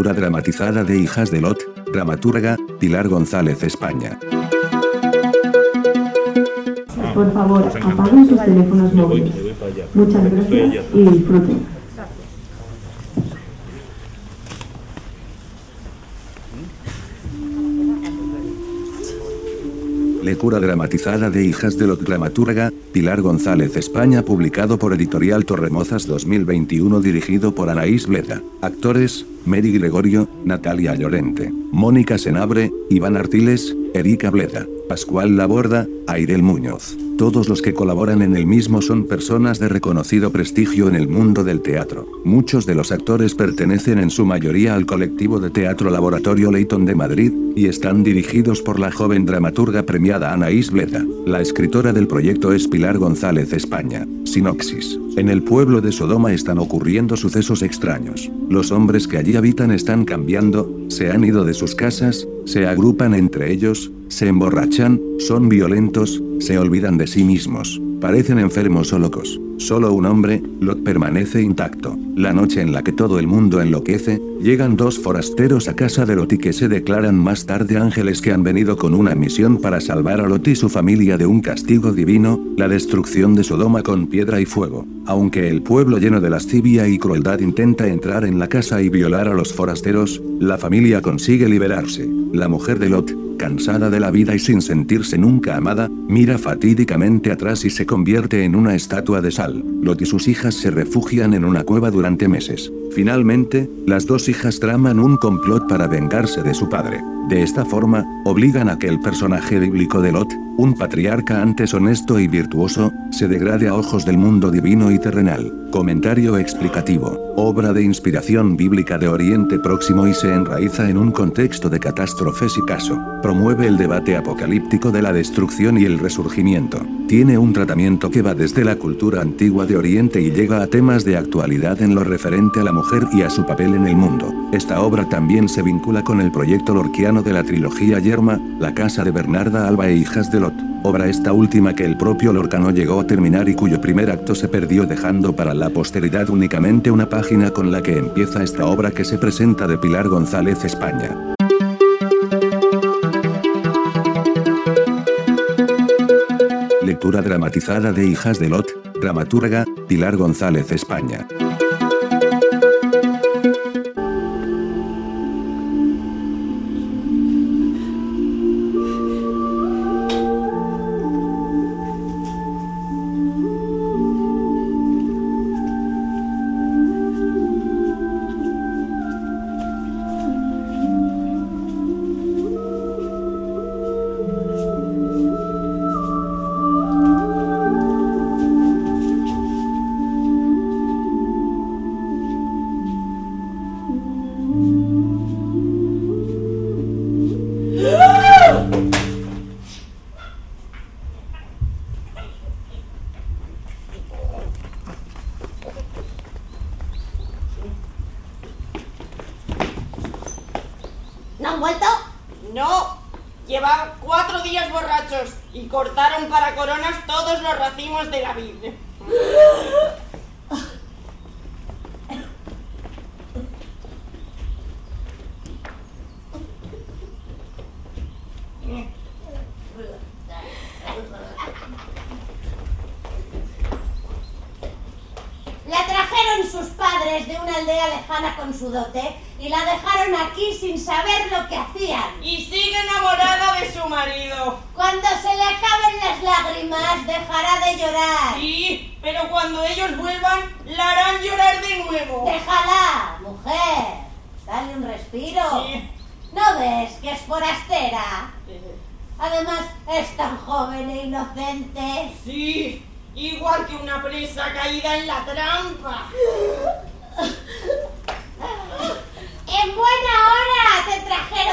Dramatizada de Hijas de Lot, dramaturga, Pilar González España. Por favor, apaguen sus teléfonos móviles. Muchas gracias y disfruten. Lectura dramatizada de Hijas de Lot Dramaturga, Pilar González España publicado por Editorial Torremozas 2021 dirigido por Anaís Bleda. Actores, Mary Gregorio, Natalia Llorente, Mónica Senabre, Iván Artiles, Erika Bleda, Pascual Laborda, Airel Muñoz. Todos los que colaboran en el mismo son personas de reconocido prestigio en el mundo del teatro. Muchos de los actores pertenecen en su mayoría al colectivo de teatro Laboratorio Leighton de Madrid, y están dirigidos por la joven dramaturga premiada Anaís Bleda. La escritora del proyecto es Pilar González España. Sinopsis. En el pueblo de Sodoma están ocurriendo sucesos extraños. Los hombres que allí habitan están cambiando, se han ido de sus casas, se agrupan entre ellos, se emborrachan, son violentos, se olvidan de sí mismos, parecen enfermos o locos. Solo un hombre, Lot permanece intacto. La noche en la que todo el mundo enloquece, llegan dos forasteros a casa de Lot y que se declaran más tarde ángeles que han venido con una misión para salvar a Lot y su familia de un castigo divino, la destrucción de Sodoma con piedra y fuego. Aunque el pueblo lleno de lascivia y crueldad intenta entrar en la casa y violar a los forasteros, la familia consigue liberarse. La mujer de Lot, cansada de la vida y sin sentirse nunca amada, mira fatídicamente atrás y se convierte en una estatua de sal. Lot y sus hijas se refugian en una cueva durante meses. Finalmente, las dos hijas traman un complot para vengarse de su padre. De esta forma, obligan a que el personaje bíblico de Lot, un patriarca antes honesto y virtuoso, se degrade a ojos del mundo divino y terrenal. Comentario explicativo. Obra de inspiración bíblica de Oriente Próximo y se enraiza en un contexto de catástrofes y caso. Promueve el debate apocalíptico de la destrucción y el resurgimiento. Tiene un tratamiento que va desde la cultura antigua de Oriente y llega a temas de actualidad en lo referente a la mujer y a su papel en el mundo. Esta obra también se vincula con el proyecto lorquiano de la trilogía Yerma, La casa de Bernarda Alba e Hijas de Lot, obra esta última que el propio Lorca no llegó a terminar y cuyo primer acto se perdió dejando para la posteridad únicamente una página con la que empieza esta obra que se presenta de Pilar González España. Lectura dramatizada de Hijas de Lot, dramaturga, Pilar González España. Su dote y la dejaron aquí sin saber lo que hacían. Y sigue enamorada de su marido. Cuando se le acaben las lágrimas, dejará de llorar. Sí, pero cuando ellos vuelvan, la harán llorar de nuevo. Déjala, mujer. Dale un respiro. Sí. ¿No ves que es forastera? Además, es tan joven e inocente. Sí, igual que una presa caída en la trampa. En buena hora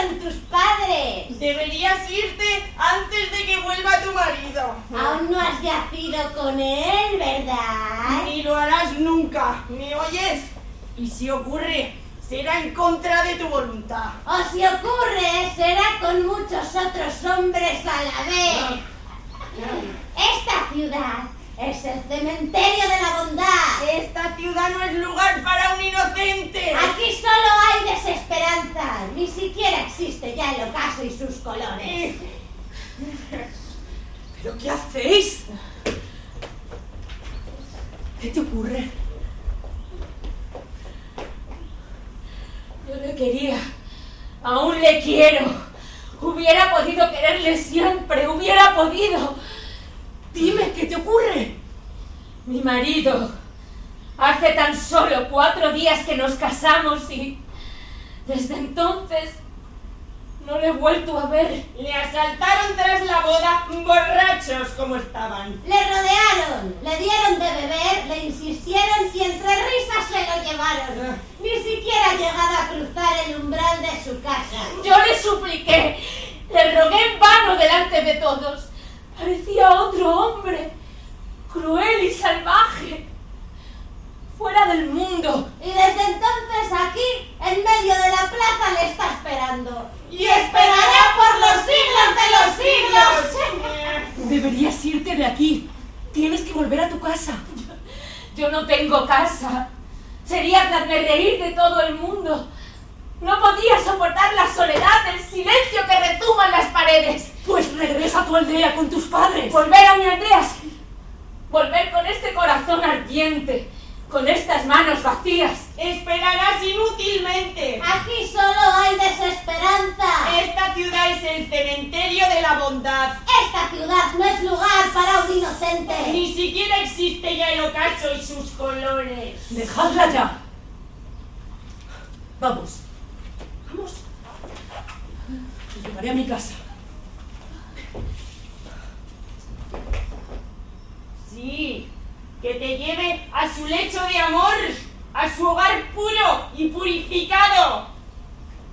tus padres. Deberías irte antes de que vuelva tu marido. Aún no has yacido con él, ¿verdad? Ni lo harás nunca, ¿me oyes? Y si ocurre, será en contra de tu voluntad. O si ocurre, será con muchos otros hombres a la vez. Esta ciudad es el cementerio de la bondad. Esta ciudad no es lugar para un inocente. Aquí solo hay desesperanza. Ni siquiera existe ya el ocaso y sus colores. ¿Pero qué hacéis? ¿Qué te ocurre? Yo le quería. Aún le quiero. Hubiera podido quererle siempre. Hubiera podido. Dime, ¿qué te ocurre? Mi marido. Hace tan solo cuatro días que nos casamos y desde entonces no le he vuelto a ver. Le asaltaron tras la boda borrachos como estaban. Le rodearon, le dieron de beber, le insistieron y entre risas se lo llevaron. Ni siquiera ha llegado a cruzar el umbral de su casa. Yo le supliqué, le rogué en vano delante de todos. Parecía otro hombre, cruel y salvaje, fuera del mundo. Y desde entonces aquí, en medio de la plaza, le está esperando. Y esperará por los siglos de los siglos. Deberías irte de aquí. Tienes que volver a tu casa. Yo no tengo casa. Sería hacerme reír de todo el mundo. No podía soportar la soledad, el silencio que retuma en las paredes. Pues regresa a tu aldea con tus padres. Volver a mi aldea, sí. Volver con este corazón ardiente, con estas manos vacías. Esperarás inútilmente. Aquí solo hay desesperanza. Esta ciudad es el cementerio de la bondad. Esta ciudad no es lugar para un inocente. Ni siquiera existe ya el ocaso y sus colores. Dejadla ya. Vamos. Te llevaré a mi casa. Sí, que te lleve a su lecho de amor, a su hogar puro y purificado.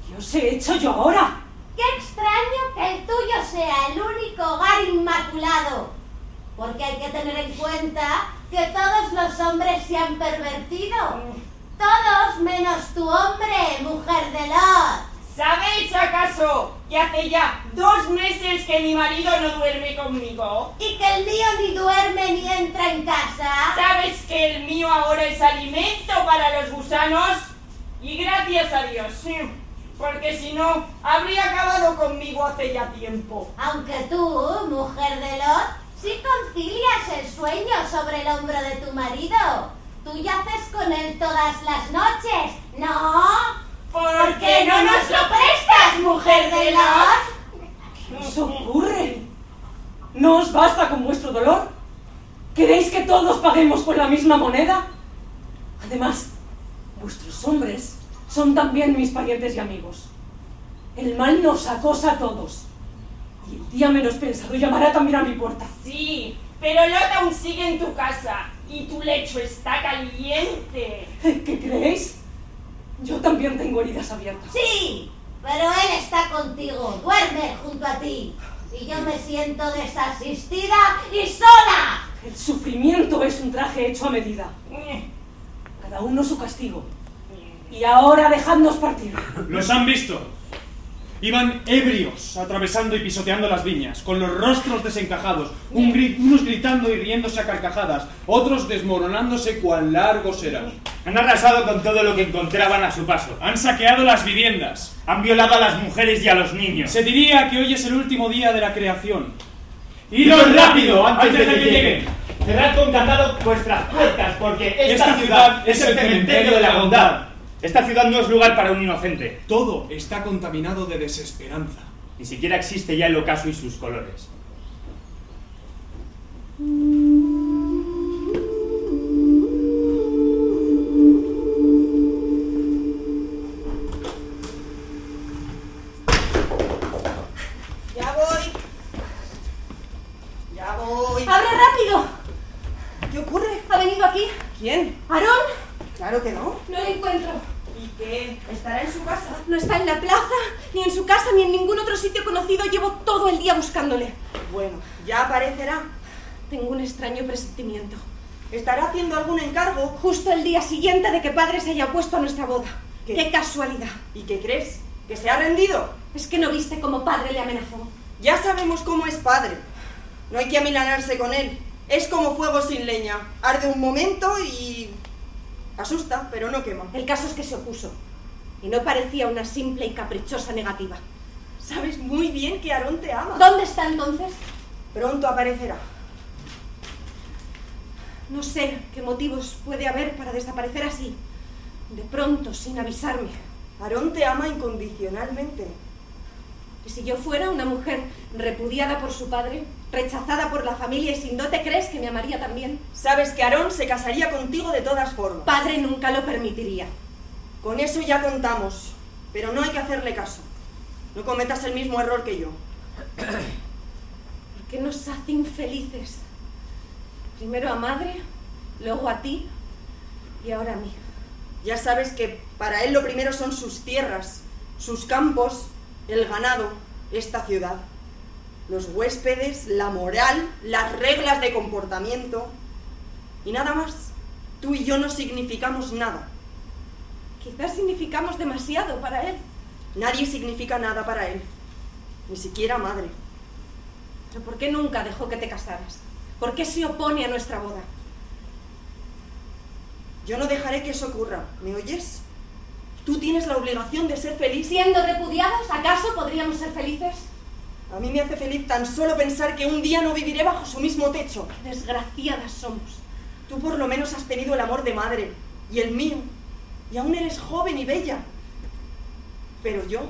¿Qué os he hecho yo ahora? Qué extraño que el tuyo sea el único hogar inmaculado. Porque hay que tener en cuenta que todos los hombres se han pervertido. Todos menos tu hombre, mujer de Lot. ¿Sabéis acaso que hace ya dos meses que mi marido no duerme conmigo? Y que el mío ni duerme ni entra en casa. ¿Sabes que el mío ahora es alimento para los gusanos? Y gracias a Dios, porque si no, habría acabado conmigo hace ya tiempo. Aunque tú, mujer de Lot, sí concilias el sueño sobre el hombro de tu marido. Tú yaces con él todas las noches, ¿no? ¿Por qué no nos lo prestas, mujer de Lot? ¿Qué os ocurre? ¿No os basta con vuestro dolor? ¿Queréis que todos paguemos con la misma moneda? Además, vuestros hombres son también mis parientes y amigos. El mal nos acosa a todos. Y el día menos pensado llamará también a mi puerta. Sí, pero Lot aún sigue en tu casa y tu lecho está caliente. ¿Qué creéis? Yo también tengo heridas abiertas. Sí, pero él está contigo, duerme junto a ti. Y yo me siento desasistida y sola. El sufrimiento es un traje hecho a medida. Cada uno su castigo. Y ahora dejadnos partir. Los han visto. Iban ebrios, atravesando y pisoteando las viñas, con los rostros desencajados, un gri- unos gritando y riéndose a carcajadas, otros desmoronándose cuán largos eran. Han arrasado con todo lo que encontraban a su paso. Han saqueado las viviendas. Han violado a las mujeres y a los niños. Se diría que hoy es el último día de la creación. ¡Iros rápido antes de que lleguen! Cerrad con candado vuestras puertas, porque esta, Esta ciudad es el cementerio de la bondad. Esta ciudad no es lugar para un inocente. Todo está contaminado de desesperanza. Ni siquiera existe ya el ocaso y sus colores. Ya voy. Ya voy. ¡Abre rápido! ¿Qué ocurre? ¿Ha venido aquí? ¿Quién? ¿Aarón? Claro que no. No le encuentro. ¿Y qué? ¿Estará en su casa? No está en la plaza, ni en su casa, ni en ningún otro sitio conocido. Llevo todo el día buscándole. Bueno, ya aparecerá. Tengo un extraño presentimiento. ¿Estará haciendo algún encargo? Justo el día siguiente de que padre se haya opuesto a nuestra boda. ¿Qué? ¡Qué casualidad! ¿Y qué crees? ¿Que se ha rendido? Es que no viste cómo padre le amenazó. Ya sabemos cómo es padre. No hay que amilanarse con él. Es como fuego sin leña. Arde un momento y... Asusta, pero no quema. El caso es que se opuso. Y no parecía una simple y caprichosa negativa. Sabes muy bien que Aarón te ama. ¿Dónde está entonces? Pronto aparecerá. No sé qué motivos puede haber para desaparecer así, de pronto, sin avisarme. Aarón te ama incondicionalmente. ¿Y si yo fuera una mujer repudiada por su padre, rechazada por la familia y sin dote, crees que me amaría también? Sabes que Aarón se casaría contigo de todas formas. Padre nunca lo permitiría. Con eso ya contamos, pero no hay que hacerle caso. No cometas el mismo error que yo. ¿Por qué nos hace infelices? Primero a madre, luego a ti y ahora a mí. Ya sabes que para él lo primero son sus tierras, sus campos, el ganado, esta ciudad. Los huéspedes, la moral, las reglas de comportamiento. Y nada más. Tú y yo no significamos nada. Quizás significamos demasiado para él. Nadie significa nada para él. Ni siquiera madre. ¿Pero por qué nunca dejó que te casaras? ¿Por qué se opone a nuestra boda? Yo no dejaré que eso ocurra. ¿Me oyes? Tú tienes la obligación de ser feliz. Siendo repudiados, ¿acaso podríamos ser felices? A mí me hace feliz tan solo pensar que un día no viviré bajo su mismo techo. Qué desgraciadas somos. Tú por lo menos has tenido el amor de madre y el mío. Y aún eres joven y bella. Pero yo,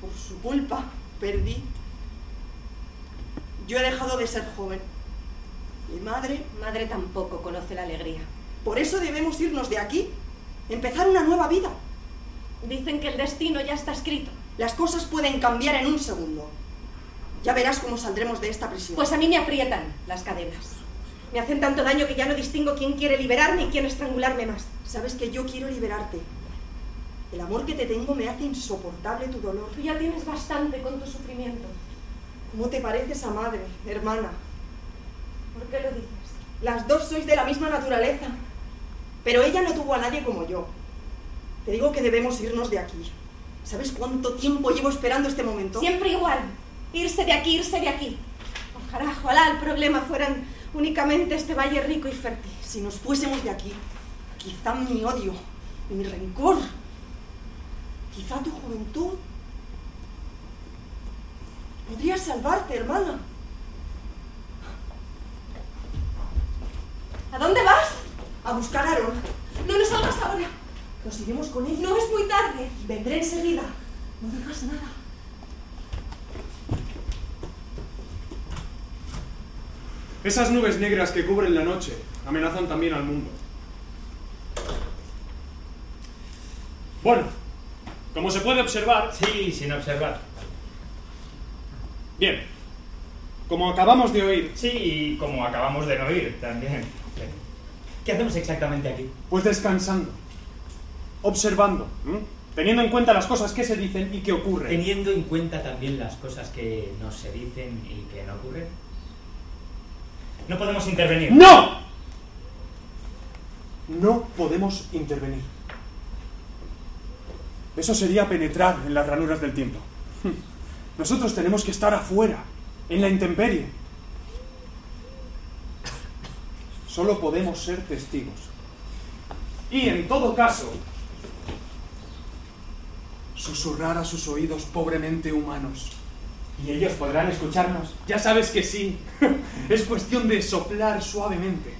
por su culpa, perdí. Yo he dejado de ser joven. Mi madre... Madre tampoco conoce la alegría. Por eso debemos irnos de aquí. Empezar una nueva vida. Dicen que el destino ya está escrito. Las cosas pueden cambiar en un segundo. Ya verás cómo saldremos de esta prisión. Pues a mí me aprietan las cadenas. Me hacen tanto daño que ya no distingo quién quiere liberarme y quién estrangularme más. Sabes que yo quiero liberarte. El amor que te tengo me hace insoportable tu dolor. Tú ya tienes bastante con tu sufrimiento. ¿Cómo te pareces a madre, hermana? ¿Por qué lo dices? Las dos sois de la misma naturaleza. Pero ella no tuvo a nadie como yo. Te digo que debemos irnos de aquí. ¿Sabes cuánto tiempo llevo esperando este momento? Siempre igual. Irse de aquí, irse de aquí. Ojalá, ojalá el problema fueran únicamente este valle rico y fértil. Si nos fuésemos de aquí, quizá mi odio mi rencor, quizá tu juventud, podría salvarte, hermana. ¿A dónde vas? A buscar a Aaron. No nos salgas ahora. Nos iremos con ella. No es muy tarde. Vendré enseguida. No digas nada. Esas nubes negras que cubren la noche amenazan también al mundo. Bueno, como se puede observar... Sí, sin observar. Bien, como acabamos de oír... Sí, y como acabamos de no oír también. ¿Qué hacemos exactamente aquí? Pues descansando, observando, teniendo en cuenta las cosas que se dicen y que ocurren. Teniendo en cuenta también las cosas que no se dicen y que no ocurren. No podemos intervenir. ¡No! No podemos intervenir. Eso sería penetrar en las ranuras del tiempo. Nosotros tenemos que estar afuera, en la intemperie. Solo podemos ser testigos. Y en todo caso, susurrar a sus oídos pobremente humanos. ¿Y ellos podrán escucharnos? Ya sabes que sí. Es cuestión de soplar suavemente.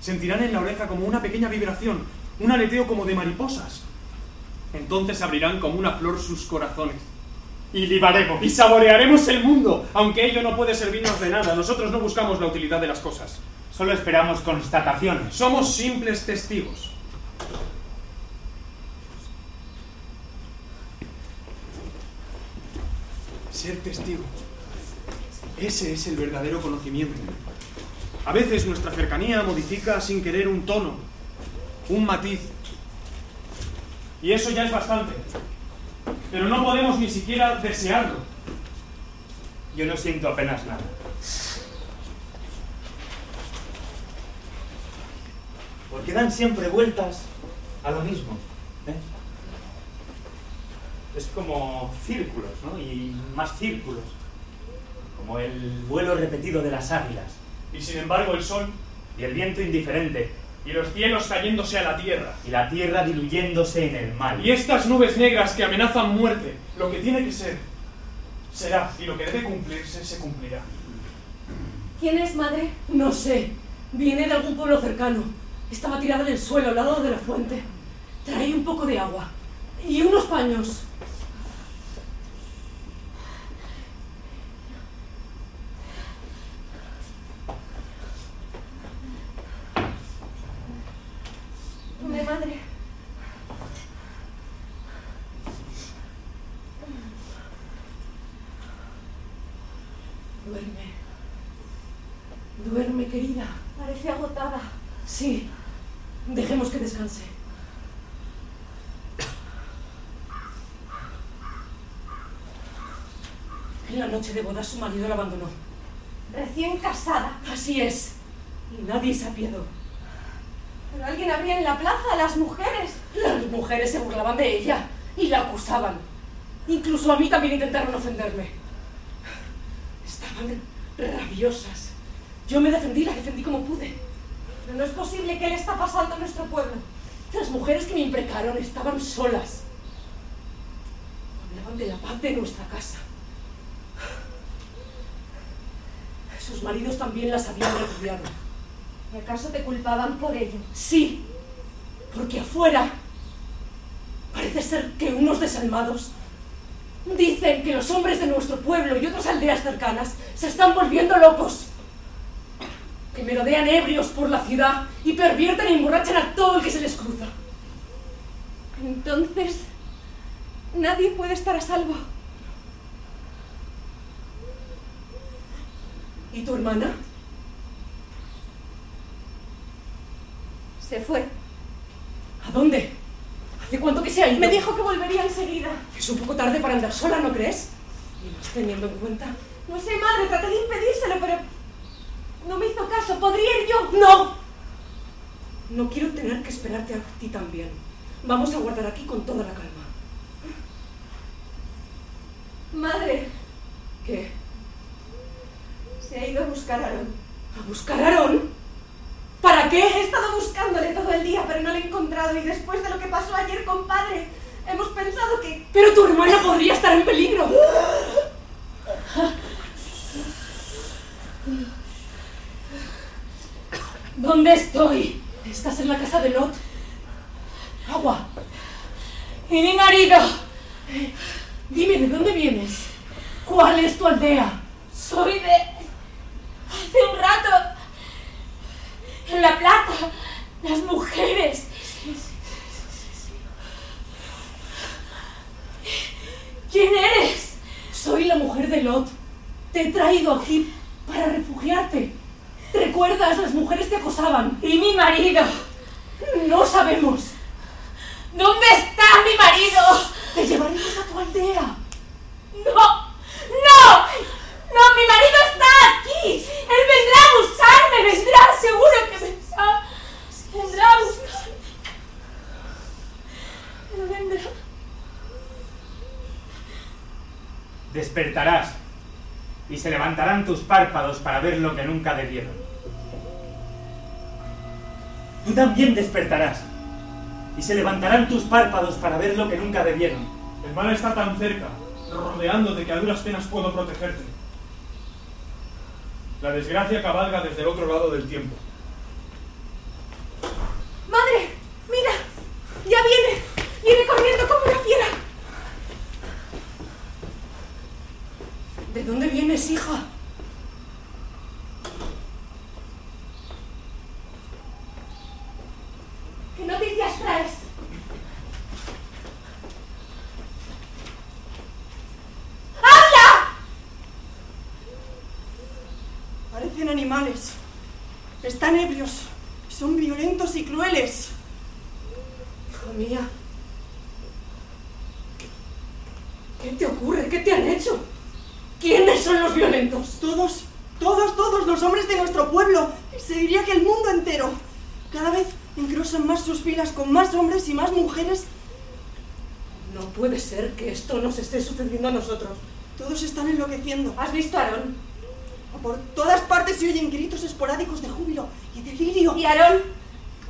Sentirán en la oreja como una pequeña vibración, un aleteo como de mariposas. Entonces abrirán como una flor sus corazones. Y libaremos. Y saborearemos el mundo, aunque ello no puede servirnos de nada. Nosotros no buscamos la utilidad de las cosas. Solo esperamos constataciones. Somos simples testigos. Ser testigo. Ese es el verdadero conocimiento. A veces nuestra cercanía modifica sin querer un tono, un matiz. Y eso ya es bastante. Pero no podemos ni siquiera desearlo. Yo no siento apenas nada. Porque dan siempre vueltas a lo mismo. Es como círculos, ¿no? Y más círculos. Como el vuelo repetido de las águilas. Y sin embargo el sol Y el viento indiferente. y los cielos cayéndose a la tierra, y la tierra diluyéndose en el mal. y estas nubes negras que amenazan muerte, lo que tiene que ser, será, y lo que debe cumplirse, se cumplirá. ¿Quién es madre? No sé. Viene de algún pueblo cercano. Estaba tirada en el suelo al lado de la fuente. Trae un poco de agua. Y unos paños. ¿Dónde, madre? Duerme. Duerme, querida. Parece agotada. Sí. Dejemos que descanse. En la noche de boda su marido la abandonó. Recién casada. Así es. Y nadie se apiadó. Pero alguien habría en la plaza, las mujeres. Las mujeres se burlaban de ella y la acusaban. Incluso a mí también intentaron ofenderme. Estaban rabiosas. Yo me defendí, la defendí como pude. Pero no es posible que le está pasando a nuestro pueblo. Las mujeres que me imprecaron estaban solas. Hablaban de la paz de nuestra casa. Sus maridos también las habían repudiado. ¿Y acaso te culpaban por ello? Sí, porque afuera parece ser que unos desalmados dicen que los hombres de nuestro pueblo y otras aldeas cercanas se están volviendo locos. Que merodean ebrios por la ciudad y pervierten e emborrachan a todo el que se les cruza. Entonces, nadie puede estar a salvo. ¿Y tu hermana? Se fue. ¿A dónde? ¿Hace cuánto que se ha ido? Me dijo que volvería enseguida. Es un poco tarde para andar sola, ¿no crees? Y más teniendo en cuenta... No sé, madre, traté de impedírselo, pero no me hizo caso. ¿Podría ir yo? ¡No! No quiero tener que esperarte a ti también. Vamos a guardar aquí con toda la calma. Madre, ¿Qué? se ha ido a buscar a Aaron. ¿A buscar a Aarón? ¿Para qué? He estado buscándole todo el día, pero no le he encontrado. Y después de lo que pasó ayer con padre, hemos pensado que... Pero tu hermana podría estar en peligro. ¿Dónde estoy? Estás en la casa de Lot. Agua. ¿Y mi marido? Dime, ¿de dónde vienes? ¿Cuál es tu aldea? Soy de... Hace un rato... En la plaza. Las mujeres. ¿Quién eres? Soy la mujer de Lot. Te he traído aquí para refugiarte. ¿Recuerdas? Las mujeres te acosaban. ¿Y mi marido? No sabemos. ¿Dónde está mi marido? Te llevaremos a tu aldea. ¡No! ¡No! ¡No! ¡Mi marido está aquí! ¡Él vendrá a buscarme! ¡Vendrá! ¡Seguro que vendrá! ¡Vendrá a buscarme! Pero vendrá. Despertarás y se levantarán tus párpados para ver lo que nunca debieron. Tú también despertarás y se levantarán tus párpados para ver lo que nunca debieron. El mal está tan cerca, rodeándote que a duras penas puedo protegerte. La desgracia cabalga desde el otro lado del tiempo. ¡Madre! ¡Mira! ¡Ya viene! ¡Viene corriendo como una fiera! ¿De dónde vienes, hija? ¿Qué noticias traes? ¡Habla! Parecen animales. Están ebrios. Son violentos y crueles. Hija mía. ¿Qué, qué te ocurre? ¿Qué te han hecho? ¿Quiénes son los violentos? Todos, todos, todos los hombres de nuestro pueblo. Se diría que el mundo entero. Cada vez engrosan más sus filas con más hombres y más mujeres. No puede ser que esto nos sucediendo a nosotros. Todos están enloqueciendo. ¿Has visto a Aarón? Por todas partes se oyen gritos esporádicos de júbilo y delirio. ¿Y Aarón?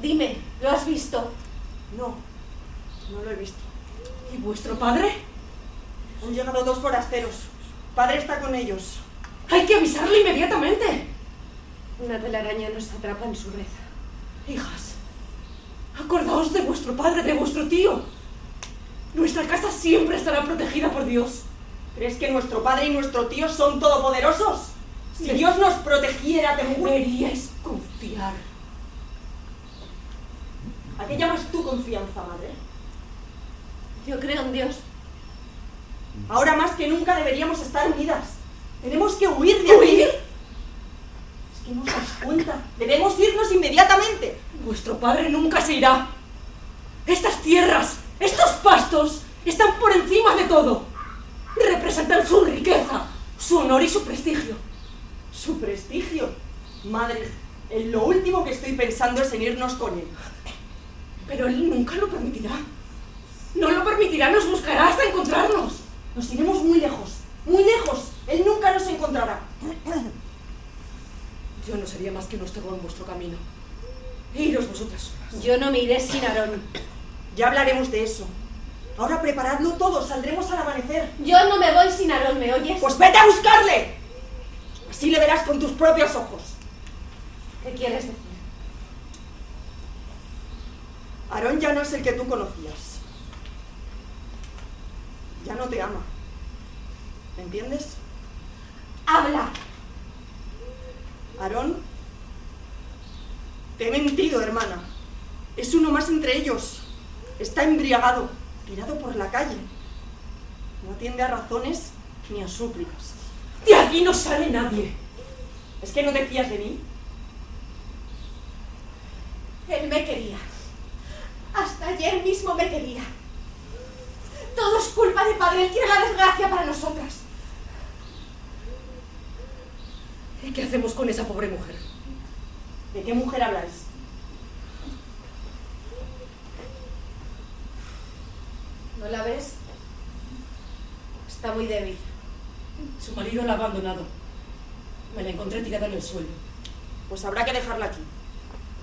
Dime, ¿lo has visto? No, no lo he visto. ¿Y vuestro padre? Han llegado dos forasteros. Padre está con ellos. Hay que avisarle inmediatamente. Una telaraña nos atrapa en su red. Hijas, acordaos de vuestro padre, de vuestro tío. Nuestra casa siempre estará protegida por Dios. ¿Crees que nuestro padre y nuestro tío son todopoderosos? Si Sí. Dios nos protegiera, te juro. Deberíais confiar. ¿A qué llamas tu confianza, madre? Yo creo en Dios. Ahora más que nunca deberíamos estar unidas. Tenemos que huir de. ¿Huir? Es que no dais cuenta. Debemos irnos inmediatamente. Vuestro padre nunca se irá. Estas tierras, estos pastos, están por encima de todo. Representan su riqueza, su honor y su prestigio. Su prestigio. Madre, en lo último que estoy pensando es en irnos con él. Pero él nunca lo permitirá. No lo permitirá, nos buscará hasta encontrarnos. Nos iremos muy lejos, muy lejos. Él nunca nos encontrará. Yo no sería más que un estorbo en vuestro camino. Iros vosotras. Yo no me iré sin Aarón. Ya hablaremos de eso. Ahora preparadlo todo, saldremos al amanecer. Yo no me voy sin Aarón, ¿me oyes? Pues vete a buscarle. Así le verás con tus propios ojos. ¿Qué quieres decir? Aarón ya no es el que tú conocías. Ya no te ama. ¿Me entiendes? ¡Habla! Aarón, te he mentido, hermana. Es uno más entre ellos. Está embriagado, tirado por la calle. No atiende a razones ni a súplicas. De aquí no sale nadie. ¿Es que no te fías de mí? Él me quería. Hasta ayer mismo me quería. Todo es culpa de padre. Él quiere la desgracia para nosotras. ¿Y qué hacemos con esa pobre mujer? ¿De qué mujer habláis? ¿No la ves? Está muy débil. Su marido la ha abandonado. Me la encontré tirada en el suelo. Pues habrá que dejarla aquí.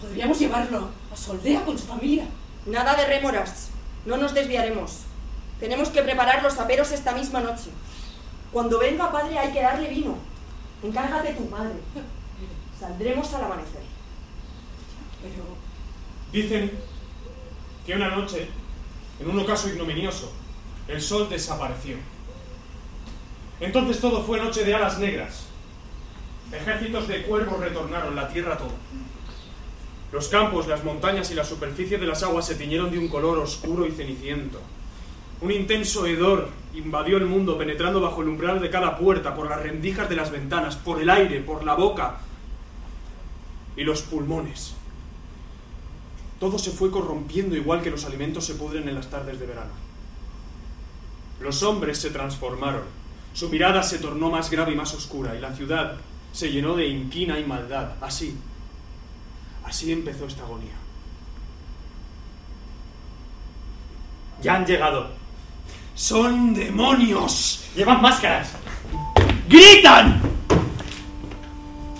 Podríamos llevarlo a su aldea con su familia. Nada de rémoras. No nos desviaremos. Tenemos que preparar los aperos esta misma noche. Cuando venga padre hay que darle vino. Encárgate tu madre. Saldremos al amanecer. Pero Dicen que una noche, en un ocaso ignominioso, el sol desapareció. Entonces todo fue noche de alas negras. Ejércitos de cuervos retornaron la tierra toda. Los campos, las montañas y la superficie de las aguas se tiñeron de un color oscuro y ceniciento. Un intenso hedor invadió el mundo, penetrando bajo el umbral de cada puerta, por las rendijas de las ventanas, por el aire, por la boca y los pulmones. Todo se fue corrompiendo igual que los alimentos se pudren en las tardes de verano. Los hombres se transformaron, su mirada se tornó más grave y más oscura, y la ciudad se llenó de inquina y maldad. Así, así empezó esta agonía. Ya han llegado. ¡Son demonios! Llevan máscaras. ¡Gritan!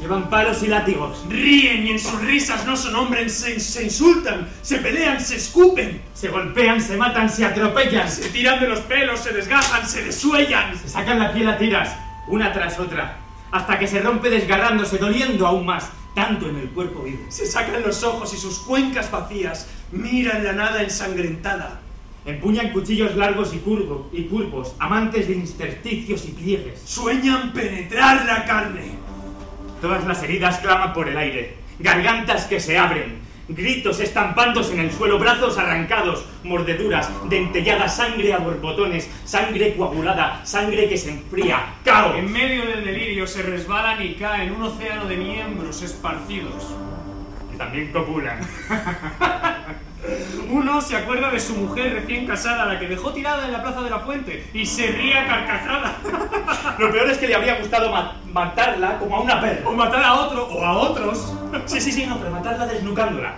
Llevan palos y látigos. Ríen y en sus risas no son hombres, se, se insultan, se pelean, se escupen, Se golpean, se matan, se atropellan. se tiran de los pelos, se desgajan, se desuellan. Se sacan la piel a tiras, una tras otra, hasta que se rompe desgarrándose, doliendo aún más, tanto en el cuerpo vivo. Se sacan los ojos y sus cuencas vacías miran la nada ensangrentada. Empuñan cuchillos largos y, curvo- y curvos, amantes de intersticios y pliegues. Sueñan penetrar la carne. Todas las heridas claman por el aire, gargantas que se abren, gritos estampándose en el suelo, brazos arrancados, mordeduras, dentellada sangre a borbotones, sangre coagulada, sangre que se enfría, caos. En medio del delirio se resbalan y caen un océano de miembros esparcidos. que también copulan. Uno se acuerda de su mujer recién casada, la que dejó tirada en la plaza de la fuente, y se ríe a carcajada. Lo peor es que le habría gustado matarla como a una perra. O matar a otro o a otros. Sí, sí, sí, no, pero matarla desnucándola.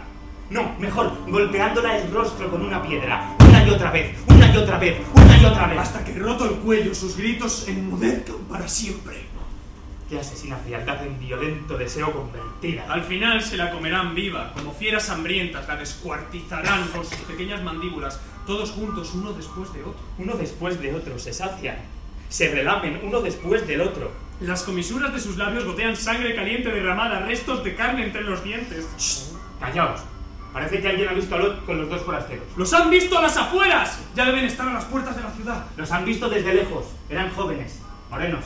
No, mejor, golpeándola el rostro con una piedra. Una y otra vez, una y otra vez, una y otra vez. Hasta que roto el cuello sus gritos enmudezcan para siempre. que asesina frialdad en violento deseo convertida. Al final se la comerán viva, como fieras hambrientas, la descuartizarán con sus pequeñas mandíbulas, todos juntos, uno después de otro. Uno después de otro se sacian, se relamen uno después del otro. Las comisuras de sus labios gotean sangre caliente derramada, restos de carne entre los dientes. Callaos. Parece que alguien ha visto a Lot con los dos forasteros. ¡Los han visto a las afueras! Ya deben estar a las puertas de la ciudad. Los han visto desde lejos. Eran jóvenes, morenos,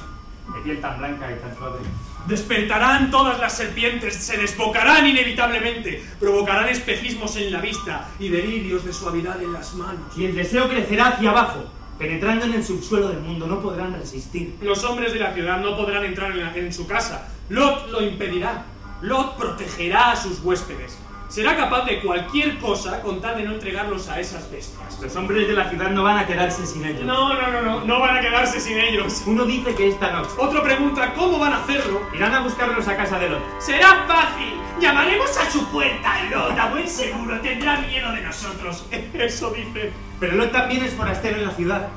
de piel tan blanca y tan suave. Despertarán todas las serpientes, se desbocarán inevitablemente, provocarán espejismos en la vista y delirios de suavidad en las manos. Y el deseo crecerá hacia abajo, penetrando en el subsuelo del mundo. No podrán resistir. Los hombres de la ciudad no podrán entrar en, su casa. Lot lo impedirá. Lot protegerá a sus huéspedes. Será capaz de cualquier cosa con tal de no entregarlos a esas bestias. Los hombres de la ciudad no van a quedarse sin ellos. No, no, no, no, no van a quedarse sin ellos. Uno dice que esta noche Otro pregunta, ¿cómo van a hacerlo? irán a buscarlos a casa de Lot. Será fácil. Llamaremos a su puerta. Lot, a buen seguro, tendrá miedo de nosotros. Eso dice. Pero Lot también es forastero en la ciudad.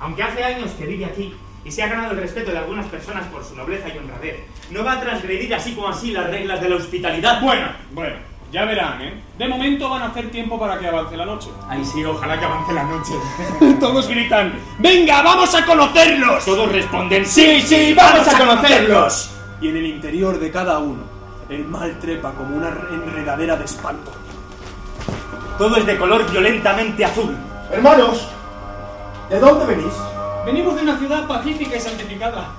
Aunque hace años que vive aquí y se ha ganado el respeto de algunas personas por su nobleza y honradez, no va a transgredir así como así las reglas de la hospitalidad. Bueno, bueno, ya verán, ¿eh? De momento van a hacer tiempo para que avance la noche. Ay, sí, ojalá que avance la noche. Todos gritan, ¡venga, vamos a conocerlos! Todos responden, sí, sí, vamos a conocerlos. Y en el interior de cada uno, el mal trepa como una enredadera de espanto. Todo es de color violentamente azul. Hermanos, ¿de dónde venís? Venimos de una ciudad pacífica y santificada.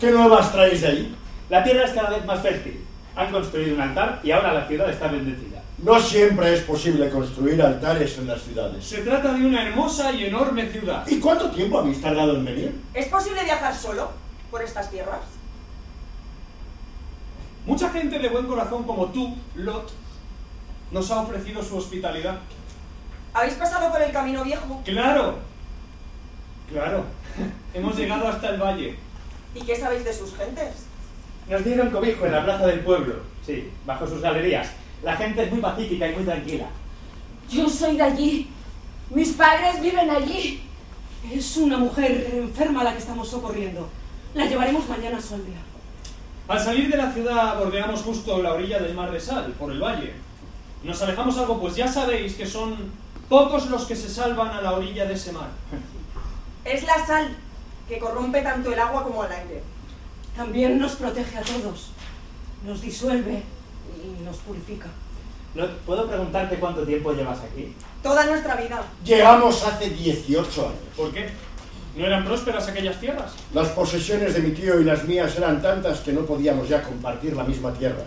¿Qué nuevas traéis de ahí? La tierra es cada vez más fértil. Han construido un altar y ahora la ciudad está bendecida. No siempre es posible construir altares en las ciudades. Se trata de una hermosa y enorme ciudad. ¿Y cuánto tiempo habéis tardado en venir? ¿Es posible viajar solo por estas tierras? Mucha gente de buen corazón como tú, Lot, nos ha ofrecido su hospitalidad. ¿Habéis pasado por el camino viejo? ¡Claro! Claro. Hemos llegado hasta el valle. ¿Y qué sabéis de sus gentes? Nos dieron cobijo en la plaza del pueblo. Sí, bajo sus galerías. La gente es muy pacífica y muy tranquila. Yo soy de allí. Mis padres viven allí. Es una mujer enferma la que estamos socorriendo. La llevaremos mañana a su aldea. Al salir de la ciudad bordeamos justo la orilla del mar de Sal, por el valle. Nos alejamos algo, pues ya sabéis que son pocos los que se salvan a la orilla de ese mar. Es la sal que corrompe tanto el agua como el aire. También nos protege a todos. Nos disuelve y nos purifica. ¿Puedo preguntarte cuánto tiempo llevas aquí? Toda nuestra vida. Llegamos hace 18 años. ¿Por qué? ¿No eran prósperas aquellas tierras? Las posesiones de mi tío y las mías eran tantas que no podíamos ya compartir la misma tierra.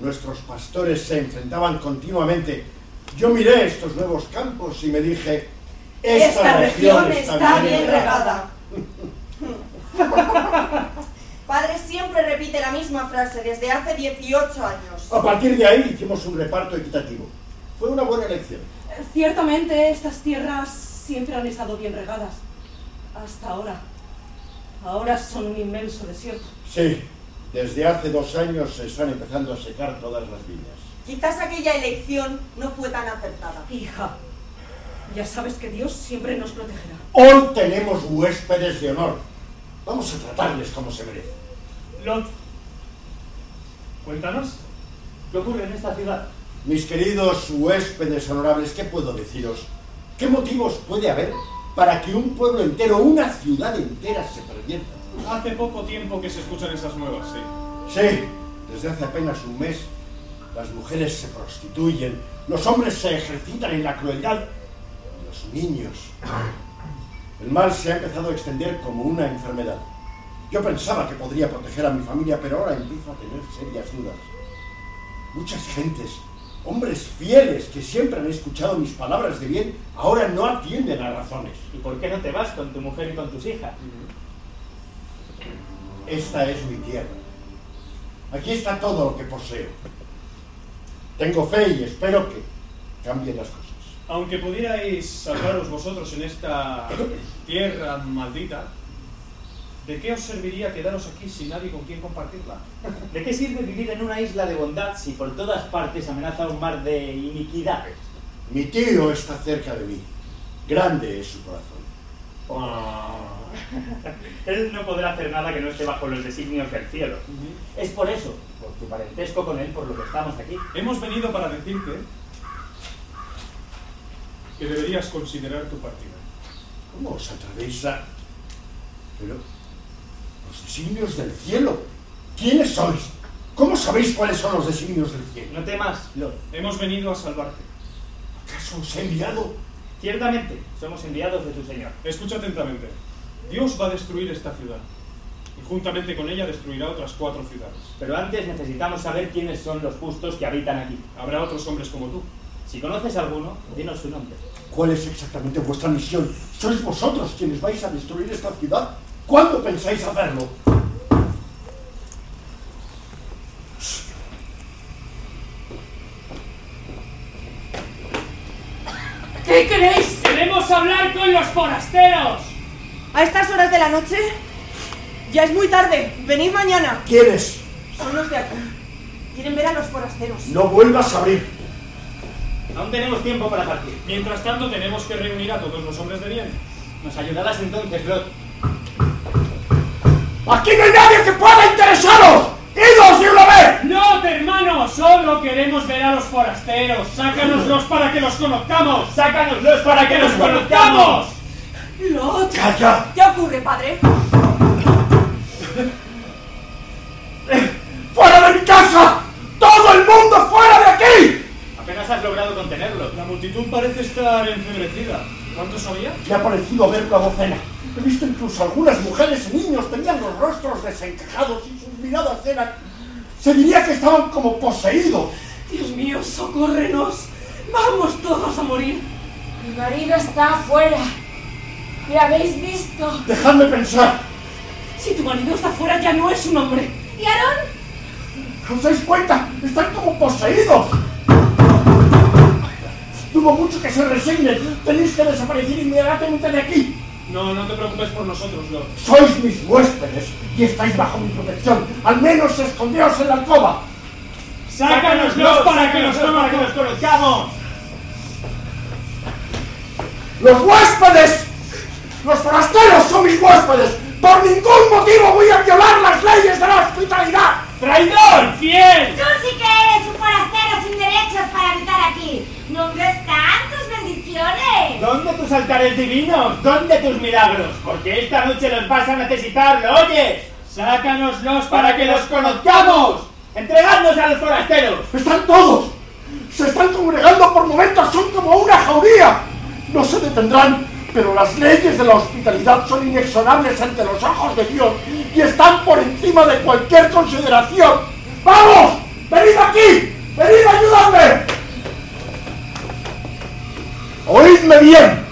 Nuestros pastores se enfrentaban continuamente. Yo miré estos nuevos campos y me dije, esta, región está, bien regada. Padre siempre repite la misma frase desde hace 18 años. A partir de ahí hicimos un reparto equitativo. Fue una buena elección. Ciertamente estas tierras siempre han estado bien regadas. Hasta ahora. Ahora son un inmenso desierto. Sí, desde hace dos años se están empezando a secar todas las viñas. Quizás aquella elección no fue tan acertada. Hija, ya sabes que Dios siempre nos protegerá. Hoy tenemos huéspedes de honor. Vamos a tratarles como se merece. Lot, cuéntanos. ¿Qué ocurre en esta ciudad? Mis queridos huéspedes honorables, ¿qué puedo deciros? ¿Qué motivos puede haber para que un pueblo entero, una ciudad entera se pervierta? Hace poco tiempo que se escuchan esas nuevas, sí. Sí, desde hace apenas un mes las mujeres se prostituyen, los hombres se ejercitan en la crueldad, niños. El mal se ha empezado a extender como una enfermedad. Yo pensaba que podría proteger a mi familia, pero ahora empiezo a tener serias dudas. Muchas gentes, hombres fieles que siempre han escuchado mis palabras de bien, ahora no atienden a razones. ¿Y por qué no te vas con tu mujer y con tus hijas? Esta es mi tierra. Aquí está todo lo que poseo. Tengo fe y espero que cambien las cosas. Aunque pudierais salvaros vosotros en esta tierra maldita, ¿de qué os serviría quedaros aquí sin nadie con quien compartirla? ¿De qué sirve vivir en una isla de bondad si por todas partes amenaza un mar de iniquidades? Mi tío está cerca de mí. Grande es su corazón. Ah, Él no podrá hacer nada que no esté bajo los designios del cielo. Es por eso, por tu parentesco con él, por lo que estamos aquí. Hemos venido para decirte que deberías considerar tu partida. ¿Cómo os atrevéis a...? Pero... Los designios del cielo. ¿Quiénes sois? ¿Cómo sabéis cuáles son los designios del cielo? No temas, Lord. Hemos venido a salvarte. ¿Acaso os he enviado? Ciertamente, somos enviados de tu Señor. Escucha atentamente. Dios va a destruir esta ciudad. Y juntamente con ella destruirá otras cuatro ciudades. Pero antes necesitamos saber quiénes son los justos que habitan aquí. Habrá otros hombres como tú. Si conoces alguno, dinos su nombre. ¿Cuál es exactamente vuestra misión? ¿Sois vosotros quienes vais a destruir esta ciudad? ¿Cuándo pensáis hacerlo? ¿Qué queréis? ¡Queremos hablar con los forasteros! ¿A estas horas de la noche? Ya es muy tarde. Venid mañana. ¿Quiénes? Son los de acá. Quieren ver a los forasteros. No vuelvas a abrir. Aún tenemos tiempo para partir. Mientras tanto, tenemos que reunir a todos los hombres de bien. ¿Nos ayudarás entonces, Lord? ¡Aquí no hay nadie que pueda interesaros! ¡Idos de una vez! ¡No, hermano! Solo queremos ver a los forasteros. ¡Sácanoslos para que los conozcamos! ¡Sácanoslos para que los conozcamos! Lot. ¡Calla! ¿Qué ocurre, padre? ¡Fuera de mi casa! ¡Todo el mundo fuera de aquí! Apenas has logrado contenerlos. La multitud parece estar enfebrecida. ¿Cuántos había? Me ha parecido ver una docena. He visto incluso algunas mujeres y niños tenían los rostros desencajados y sus miradas eran... Se diría que estaban como poseídos. Dios mío, socórrenos. Vamos todos a morir. Mi marido está afuera. ¿Le habéis visto? Dejadme pensar. Si tu marido está afuera, ya no es un hombre. ¿Y Aarón? ¿Os dais cuenta? Están como poseídos. Dudo mucho que se resignen. Tenéis que desaparecer inmediatamente de aquí. No, no te preocupes por nosotros, Lord. Sois mis huéspedes y estáis bajo mi protección. Al menos escondeos en la alcoba. ¡Sácanoslos para que los para que los conozcamos! ¡Los huéspedes! ¡Los forasteros son mis huéspedes! ¡Por ningún motivo voy a violar las leyes de la hospitalidad! ¡Traidor! ¡Fiel! Tú sí que eres un forastero sin derechos para habitar aquí. ¿Dónde están tus bendiciones? ¿Dónde tus altares divinos? ¿Dónde tus milagros? Porque esta noche los vas a necesitar, ¿lo oyes? ¡Sácanoslos ¡Para que los conozcamos! ¡Entregadnos a los forasteros! ¡Están todos! ¡Se están congregando por momentos! ¡Son como una jauría! No se detendrán, pero las leyes de la hospitalidad son inexorables ante los ojos de Dios y están por encima de cualquier consideración. ¡Vamos! ¡Venid aquí! ¡Venid a ayudarme! Oídme bien.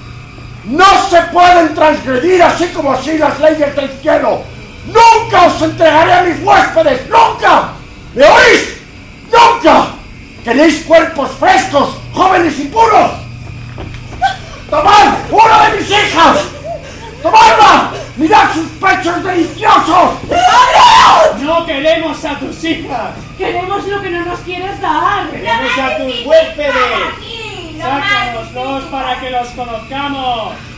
No se pueden transgredir así como así las leyes del cielo. Nunca os entregaré a mis huéspedes. ¡Nunca! ¿Me oís? ¡Nunca! ¿Queréis cuerpos frescos, jóvenes y puros? ¡Tomad una de mis hijas! ¡Tomadla! ¡Mirad sus pechos deliciosos! ¡No queremos a tus hijas! Queremos lo que no nos quieres dar. ¡Queremos a tus huéspedes! ¡Sácanoslos para que los conozcamos!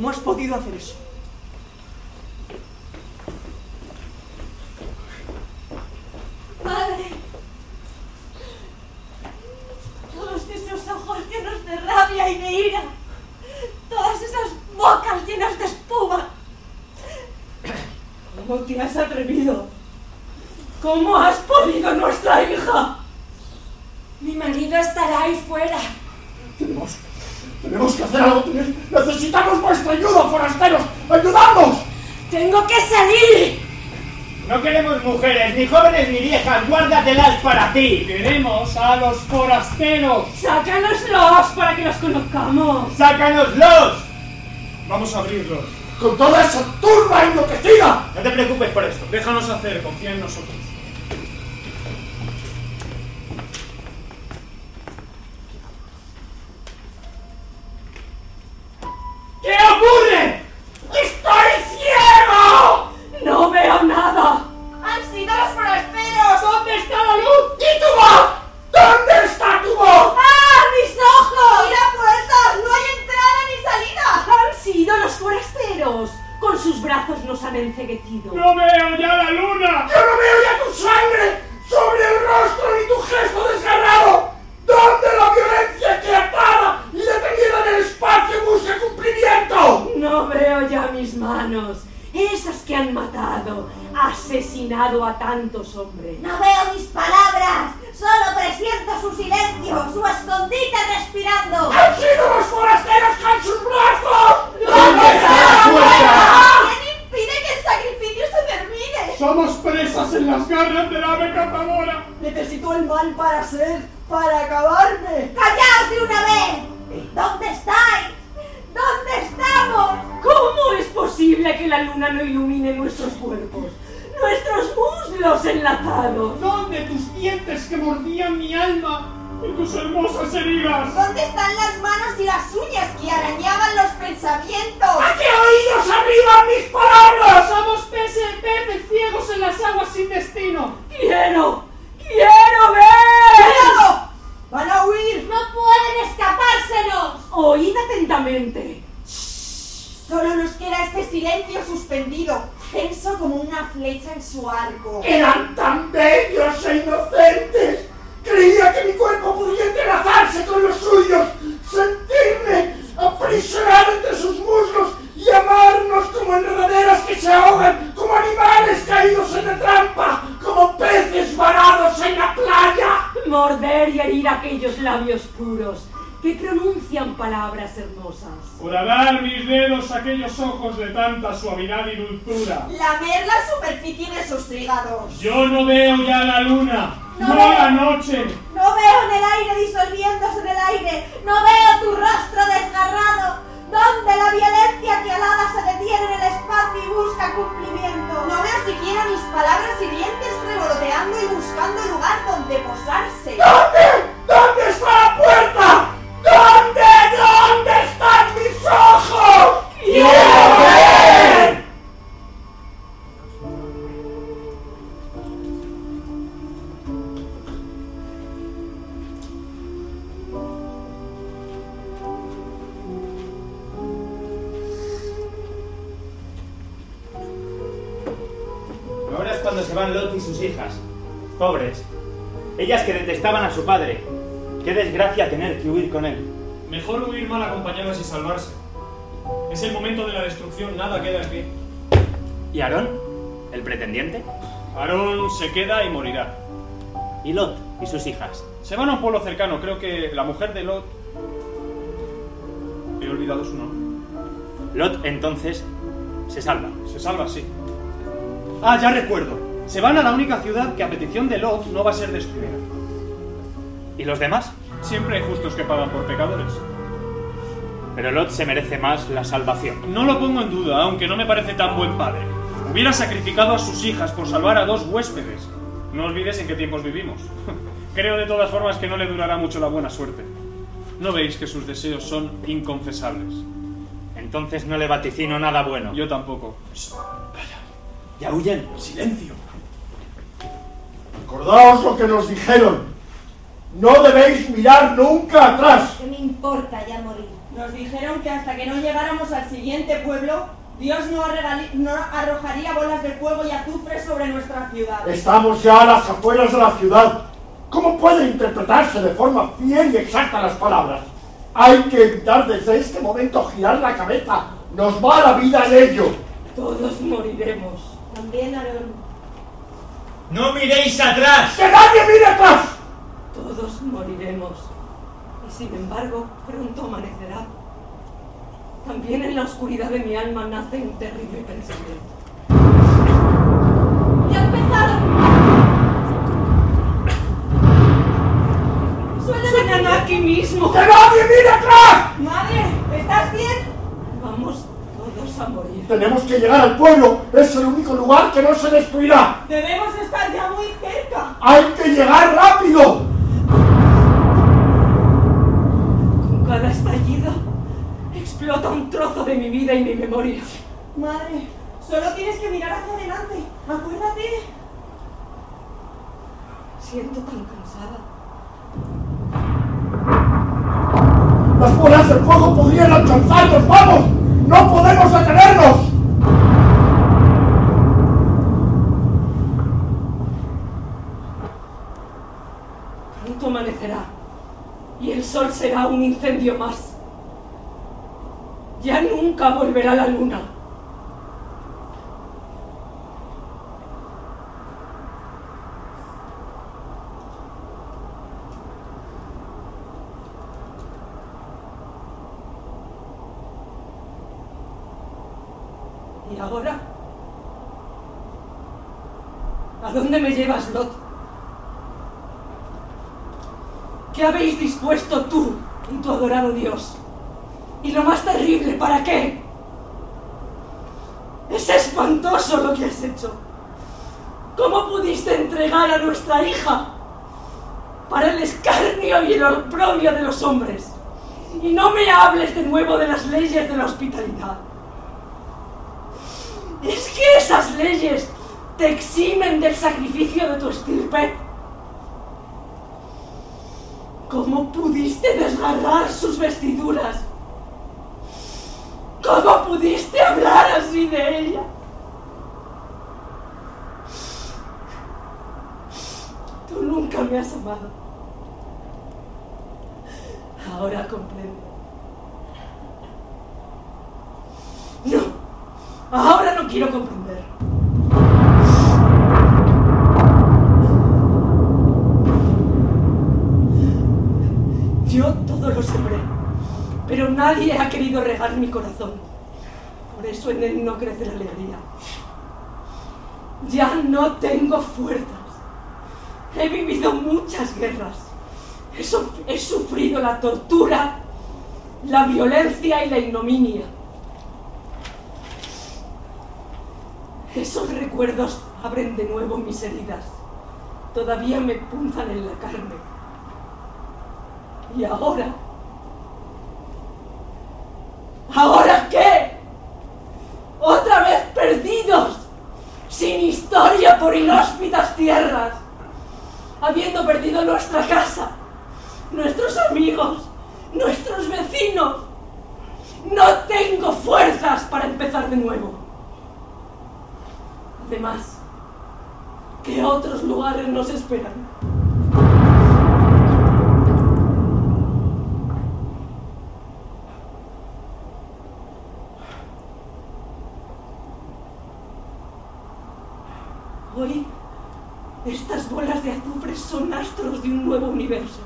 ¿Cómo has podido hacer eso? Padre. Todos esos ojos llenos de rabia y de ira. Todas esas bocas llenas de espuma. ¿Cómo te has atrevido? ¿Cómo has podido nuestra hija? Mi marido estará ahí fuera. Tenemos, tenemos que hacer algo. Tenemos- necesitamos vuestra ayuda, forasteros. ¡Ayudadnos! Tengo que salir. No queremos mujeres, ni jóvenes ni viejas, guárdatelas para ti. ¡Queremos a los forasteros! ¡Sácanoslos para que los conozcamos! ¡Sácanoslos! Vamos a abrirlos. con toda esa turba enloquecida. No te preocupes por eso. Déjanos hacer, confía en nosotros. Somos presas en las garras del ave cazadora. Necesito el mal para ser, para acabarme. ¡Callaos de una vez! ¿Dónde estáis? ¿Dónde estamos? ¿Cómo es posible que la luna no ilumine nuestros cuerpos? Nuestros muslos enlazados. ¿Dónde tus dientes que mordían mi alma y tus hermosas heridas? ¿Dónde están las manos y las uñas que arañaban los pensamientos? ¿A qué oídos arriban mis palabras? Somos peces, peces ciegos en las aguas sin destino. ¡Quiero! ¡Quiero ver! ¡Cuidado! ¡Van a huir! ¡No pueden escapársenos! Oíd atentamente. Solo nos queda este silencio suspendido, tenso como una flecha en su arco. Eran tan bellos e inocentes. Creía que mi cuerpo podría entrelazarse con los suyos, sentirme aprisionado entre sus muslos y amarnos como enredaderas que se ahogan, como animales caídos en la trampa, como peces varados en la playa. Morder y herir aquellos labios puros que pronuncian palabras hermosas. Por dar mis dedos a aquellos ojos de tanta suavidad y dulzura. Lamer la superficie de sus hígados. Yo no veo ya la luna, No no, veo. la noche. No veo en el aire disolviéndose en el aire. No veo tu rostro desgarrado. Donde la violencia que alada se detiene en el espacio y busca cumplimiento. No veo siquiera mis palabras hirientes revoloteando y buscando lugar donde posarse. ¿Dónde? ¿Dónde está la puerta? ¿Dónde? ¿Dónde están mis ojos? Ahora es cuando se van Lot y sus hijas. Pobres. Ellas que detestaban a su padre. Qué desgracia tener que huir con él. Mejor huir mal acompañadas y salvarse. Es el momento de la destrucción, nada queda en pie. ¿Y Aarón? ¿El pretendiente? Aarón se queda y morirá. ¿Y Lot y sus hijas? Se van a un pueblo cercano, creo que la mujer de Lot... He olvidado su nombre. Lot entonces se salva. Se salva, sí. Ah, ya recuerdo. Se van a la única ciudad que a petición de Lot no va a ser destruida. ¿Y los demás? Siempre hay justos que pagan por pecadores. Pero Lot se merece más la salvación. No lo pongo en duda, aunque no me parece tan buen padre. Hubiera sacrificado a sus hijas por salvar a dos huéspedes. No olvides en qué tiempos vivimos. Creo de todas formas que no le durará mucho la buena suerte. ¿No veis que sus deseos son inconfesables? Entonces no le vaticino nada bueno. Yo tampoco. ¿Ya huyen? ¡Silencio! Acordaos lo que nos dijeron. No debéis mirar nunca atrás. ¿Qué me importa ya morir? Nos dijeron que hasta que no llegáramos al siguiente pueblo, Dios no, arrojaría bolas de fuego y azufre sobre nuestra ciudad. Estamos ya a las afueras de la ciudad. ¿Cómo puede interpretarse de forma fiel y exacta las palabras? Hay que evitar desde este momento girar la cabeza. Nos va la vida en ello. Todos moriremos. También Aarón. ¡No miréis atrás! ¡Que nadie mire atrás! Todos moriremos. Y sin embargo, pronto amanecerá. También en la oscuridad de mi alma nace un terrible pensamiento. ¡Ya ha empezado! ¡Suenan aquí mismo! ¡Que nadie mire atrás! Madre, ¿estás bien? Vamos todos a morir. De llegar al pueblo. Es el único lugar que no se destruirá. Debemos estar ya muy cerca. Hay que llegar rápido. Cada estallido explota un trozo de mi vida y mi memoria. Madre, solo tienes que mirar hacia adelante. Acuérdate. Siento tan cansada. Las bolas del fuego podrían alcanzarnos. ¡Vamos! ¡No podemos detenernos! Pronto amanecerá y el será un incendio más. Ya nunca volverá la luna. ¿Y ahora? ¿A dónde me llevas, Lot? ¿Qué habéis dispuesto tú y tu adorado Dios? Y lo más terrible, ¿para qué? Es espantoso lo que has hecho. ¿Cómo pudiste entregar a nuestra hija para el escarnio y el oprobio de los hombres? Y no me hables de nuevo de las leyes de la hospitalidad. Es que esas leyes te eximen del sacrificio de tu estirpe. ¿Cómo pudiste desgarrar sus vestiduras? ¿Cómo pudiste hablar así de ella? Tú nunca me has amado. Ahora comprendo. No, ahora no quiero comprender. Yo todo lo sembré, pero nadie ha querido regar mi corazón. Por eso en él no crece la alegría. Ya no tengo fuerzas. He vivido muchas guerras. He, he sufrido la tortura, la violencia y la ignominia. Esos recuerdos abren de nuevo mis heridas. Todavía me punzan en la carne. ¿Y ahora? ¿Ahora qué? ¿Otra vez perdidos? Sin historia por inhóspitas tierras. Habiendo perdido nuestra casa, nuestros amigos, nuestros vecinos. No tengo fuerzas para empezar de nuevo. Además, ¿qué otros lugares nos esperan? Hoy, estas bolas de azufre son de un nuevo universo.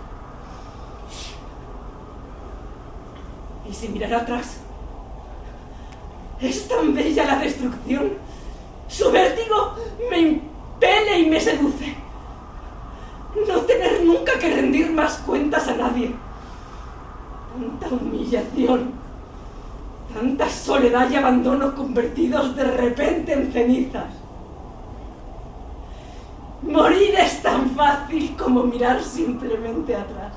Y si mirar atrás, es tan bella la destrucción. Su vértigo me impele y me seduce. No tener nunca que rendir más cuentas a nadie. Tanta humillación, tanta soledad y abandono convertidos de repente en cenizas. Morir es tan fácil como mirar simplemente atrás.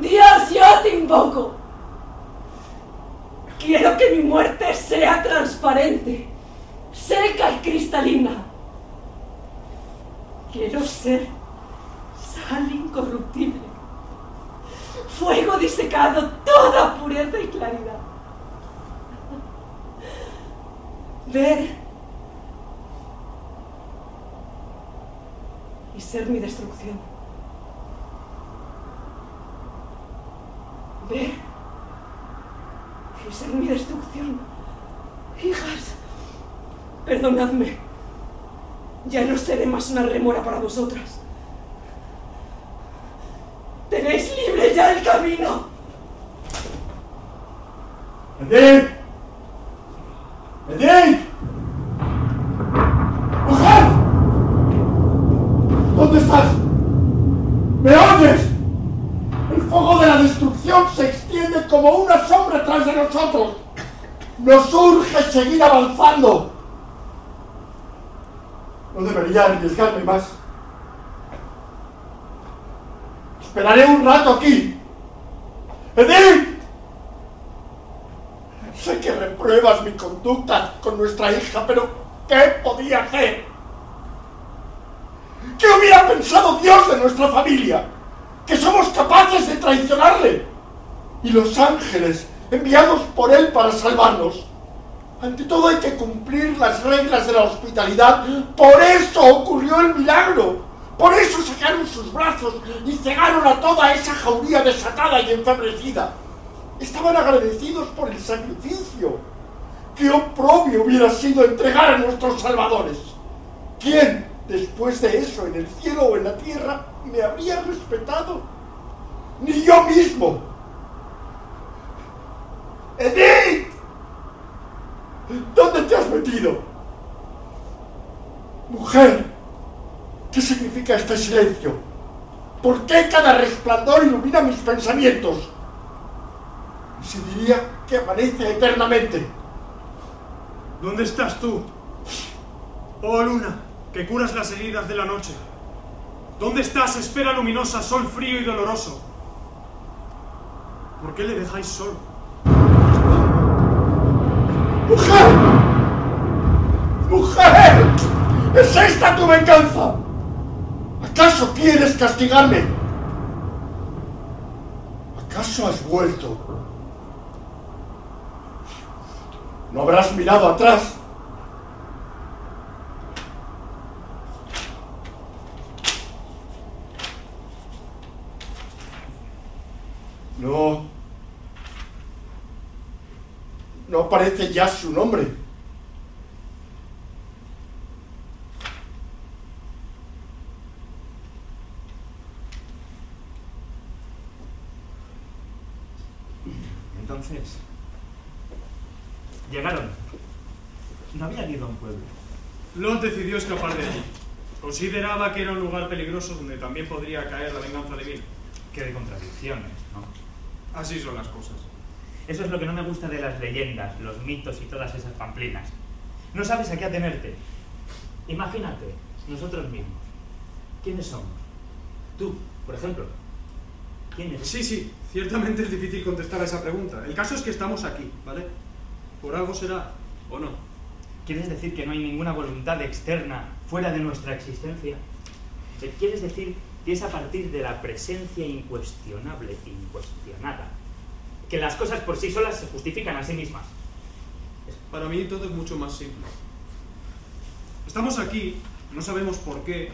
Dios, yo te invoco. Quiero que mi muerte sea transparente, seca y cristalina. Quiero ser sal incorruptible, fuego disecado, toda pureza y claridad. Ver y ser mi destrucción. Ver y ser mi destrucción. Hijas, perdonadme. Ya no seré más una remora para vosotras. Tenéis libre ya el camino. ¡Edith! ¡Edith! ¡Mujer! ¿Dónde estás? ¿Me oyes? El fuego de la destrucción se extiende como una sombra tras de nosotros. Nos urge seguir avanzando. No debería arriesgarme más. Esperaré un rato aquí. ¡Edith! Sé que repruebas mi conducta con nuestra hija, pero ¿qué podía hacer? ¿Qué hubiera pensado Dios de nuestra familia? Que somos capaces de traicionarle. Y los ángeles enviados por Él para salvarnos. Ante todo hay que cumplir las reglas de la hospitalidad. Por eso ocurrió el milagro. Por eso sacaron sus brazos y cegaron a toda esa jauría desatada y enfebrecida. Estaban agradecidos por el sacrificio. Qué oprobio hubiera sido entregar a nuestros salvadores. ¿Quién, después de eso, en el cielo o en la tierra, me habría respetado? Ni yo mismo. ¡Edith! ¿Dónde te has metido? Mujer, ¿qué significa este silencio? ¿Por qué cada resplandor ilumina mis pensamientos? Se diría que amanece eternamente. ¿Dónde estás tú? Oh luna, que curas las heridas de la noche. ¿Dónde estás, esfera luminosa, sol frío y doloroso? ¿Por qué le dejáis solo? ¡Mujer! ¡Mujer! ¿Es esta tu venganza? ¿Acaso quieres castigarme? ¿Acaso has vuelto? ¿No habrás mirado atrás? No. No aparece ya su nombre. Entonces, llegaron. No había ido a un pueblo. Lot decidió escapar de allí. Consideraba que era un lugar peligroso donde también podría caer la venganza divina. Qué de contradicciones, ¿no? Así son las cosas. Eso es lo que no me gusta de las leyendas, los mitos y todas esas pamplinas. No sabes a qué atenerte. Imagínate, nosotros mismos. ¿Quiénes somos? Tú, por ejemplo. ¿Quién eres? Sí, sí, ciertamente es difícil contestar a esa pregunta. El caso es que estamos aquí, ¿vale? Por algo será, ¿o no? ¿Quieres decir que no hay ninguna voluntad externa fuera de nuestra existencia? ¿Quieres decir que es a partir de la presencia incuestionable, incuestionada, que las cosas por sí solas se justifican a sí mismas? Para mí todo es mucho más simple. Estamos aquí, no sabemos por qué,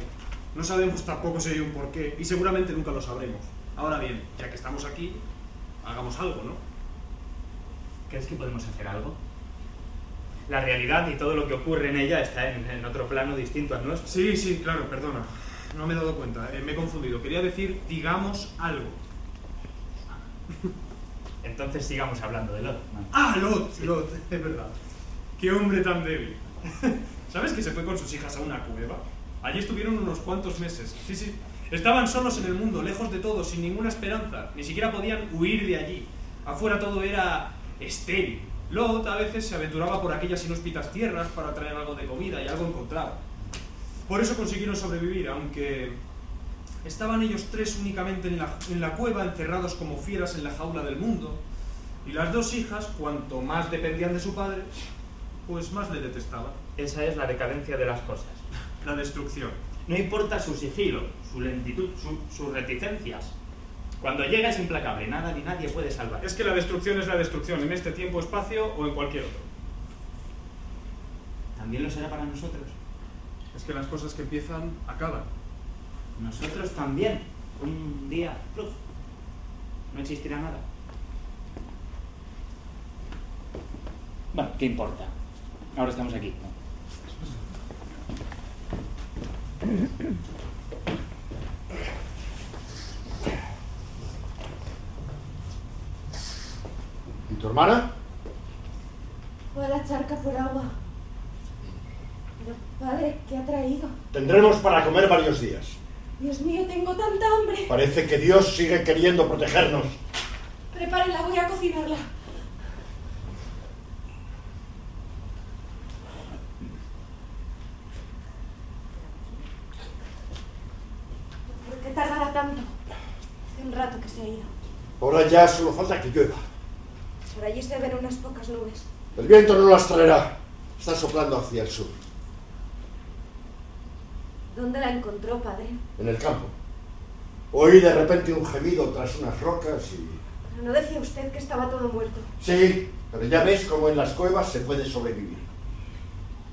no sabemos tampoco si hay un por qué, y seguramente nunca lo sabremos. Ahora bien, ya que estamos aquí, hagamos algo, ¿no? ¿Crees que podemos hacer algo? La realidad y todo lo que ocurre en ella está en, en otro plano distinto al nuestro. Sí, sí, claro, perdona. No me he dado cuenta, eh, me he confundido. Quería decir, digamos algo. Entonces sigamos hablando de Lot. ¿no? Ah, Lot, Lot, es verdad. Qué hombre tan débil. ¿Sabes que se fue con sus hijas a una cueva? Allí estuvieron unos cuantos meses. Sí, sí. Estaban solos en el mundo, lejos de todo, sin ninguna esperanza. Ni siquiera podían huir de allí. Afuera todo era estéril. Lot a veces se aventuraba por aquellas inhóspitas tierras para traer algo de comida y algo encontraba. Por eso consiguieron sobrevivir, aunque estaban ellos tres únicamente en la, en la cueva, encerrados como fieras en la jaula del mundo. Y las dos hijas, cuanto más dependían de su padre, pues más le detestaban. Esa es la decadencia de las cosas. La destrucción. No importa su sigilo, su lentitud, su- sus reticencias. Cuando llega es implacable, nada ni nadie puede salvar. Es que la destrucción es la destrucción, en este tiempo, espacio o en cualquier otro. También lo será para nosotros. Es que las cosas que empiezan, acaban. Nosotros también. Un día, ¡pluf! no existirá nada. Bueno, ¿qué importa? Ahora estamos aquí. ¿no? ¿Y tu hermana? Fue a la charca por agua. Padre, ¿qué ha traído? Tendremos para comer varios días. Dios mío, tengo tanta hambre. Parece que Dios sigue queriendo protegernos. Prepárenla, voy a cocinarla. ¿Por qué tardará tanto? Hace un rato que se ha ido. Ahora ya solo falta que llueva. Por allí se ven unas pocas nubes. El viento no las traerá. Está soplando hacia el sur. ¿Dónde la encontró, padre? en el campo. Oí de repente un gemido tras unas rocas y... Pero no decía usted que estaba todo muerto. Sí, pero ya ves cómo en las cuevas se puede sobrevivir.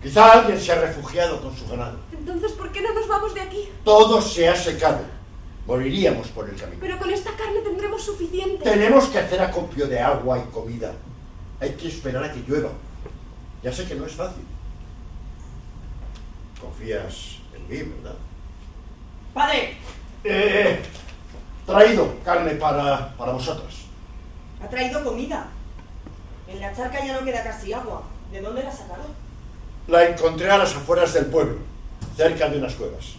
Quizá alguien se ha refugiado con su ganado. Entonces, ¿por qué no nos vamos de aquí? Todo se ha secado. Moriríamos por el camino. Pero con esta carne tendremos suficiente. Tenemos que hacer acopio de agua y comida. Hay que esperar a que llueva. Ya sé que no es fácil. Confías en mí, ¿verdad? Padre, Eh, traído carne para, para vosotras. ha traído comida. En la charca ya no queda casi agua. ¿De dónde la ha sacado? La encontré a las afueras del pueblo, cerca de unas cuevas.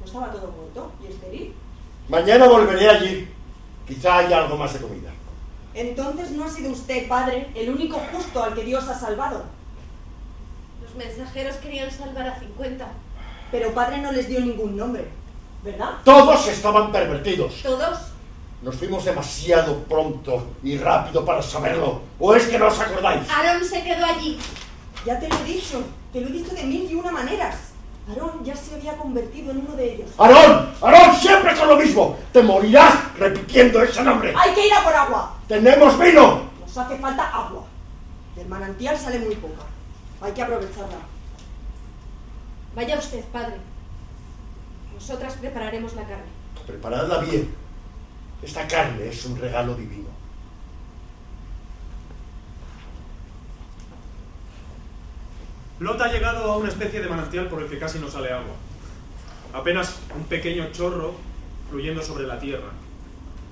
¿No estaba todo muerto y estéril? Mañana volveré allí. Quizá haya algo más de comida. Entonces no ha sido usted, padre, el único justo al que Dios ha salvado. Los mensajeros querían salvar a 50. Pero padre no les dio ningún nombre, ¿verdad? Todos estaban pervertidos. ¿Todos? Nos fuimos demasiado pronto y rápido para saberlo. ¿O es que no os acordáis? Aarón se quedó allí. Ya te lo he dicho, te lo he dicho de mil y una maneras. Aarón ya se había convertido en uno de ellos. ¡Aarón! ¡Aarón! ¡Siempre con lo mismo! ¡Te morirás repitiendo ese nombre! ¡Hay que ir a por agua! ¡Tenemos vino! Nos hace falta agua. Del manantial sale muy poca. Hay que aprovecharla. Vaya usted, padre. Nosotras prepararemos la carne. Preparadla bien. Esta carne es un regalo divino. Lot ha llegado a una especie de manantial por el que casi no sale agua. Apenas un pequeño chorro fluyendo sobre la tierra.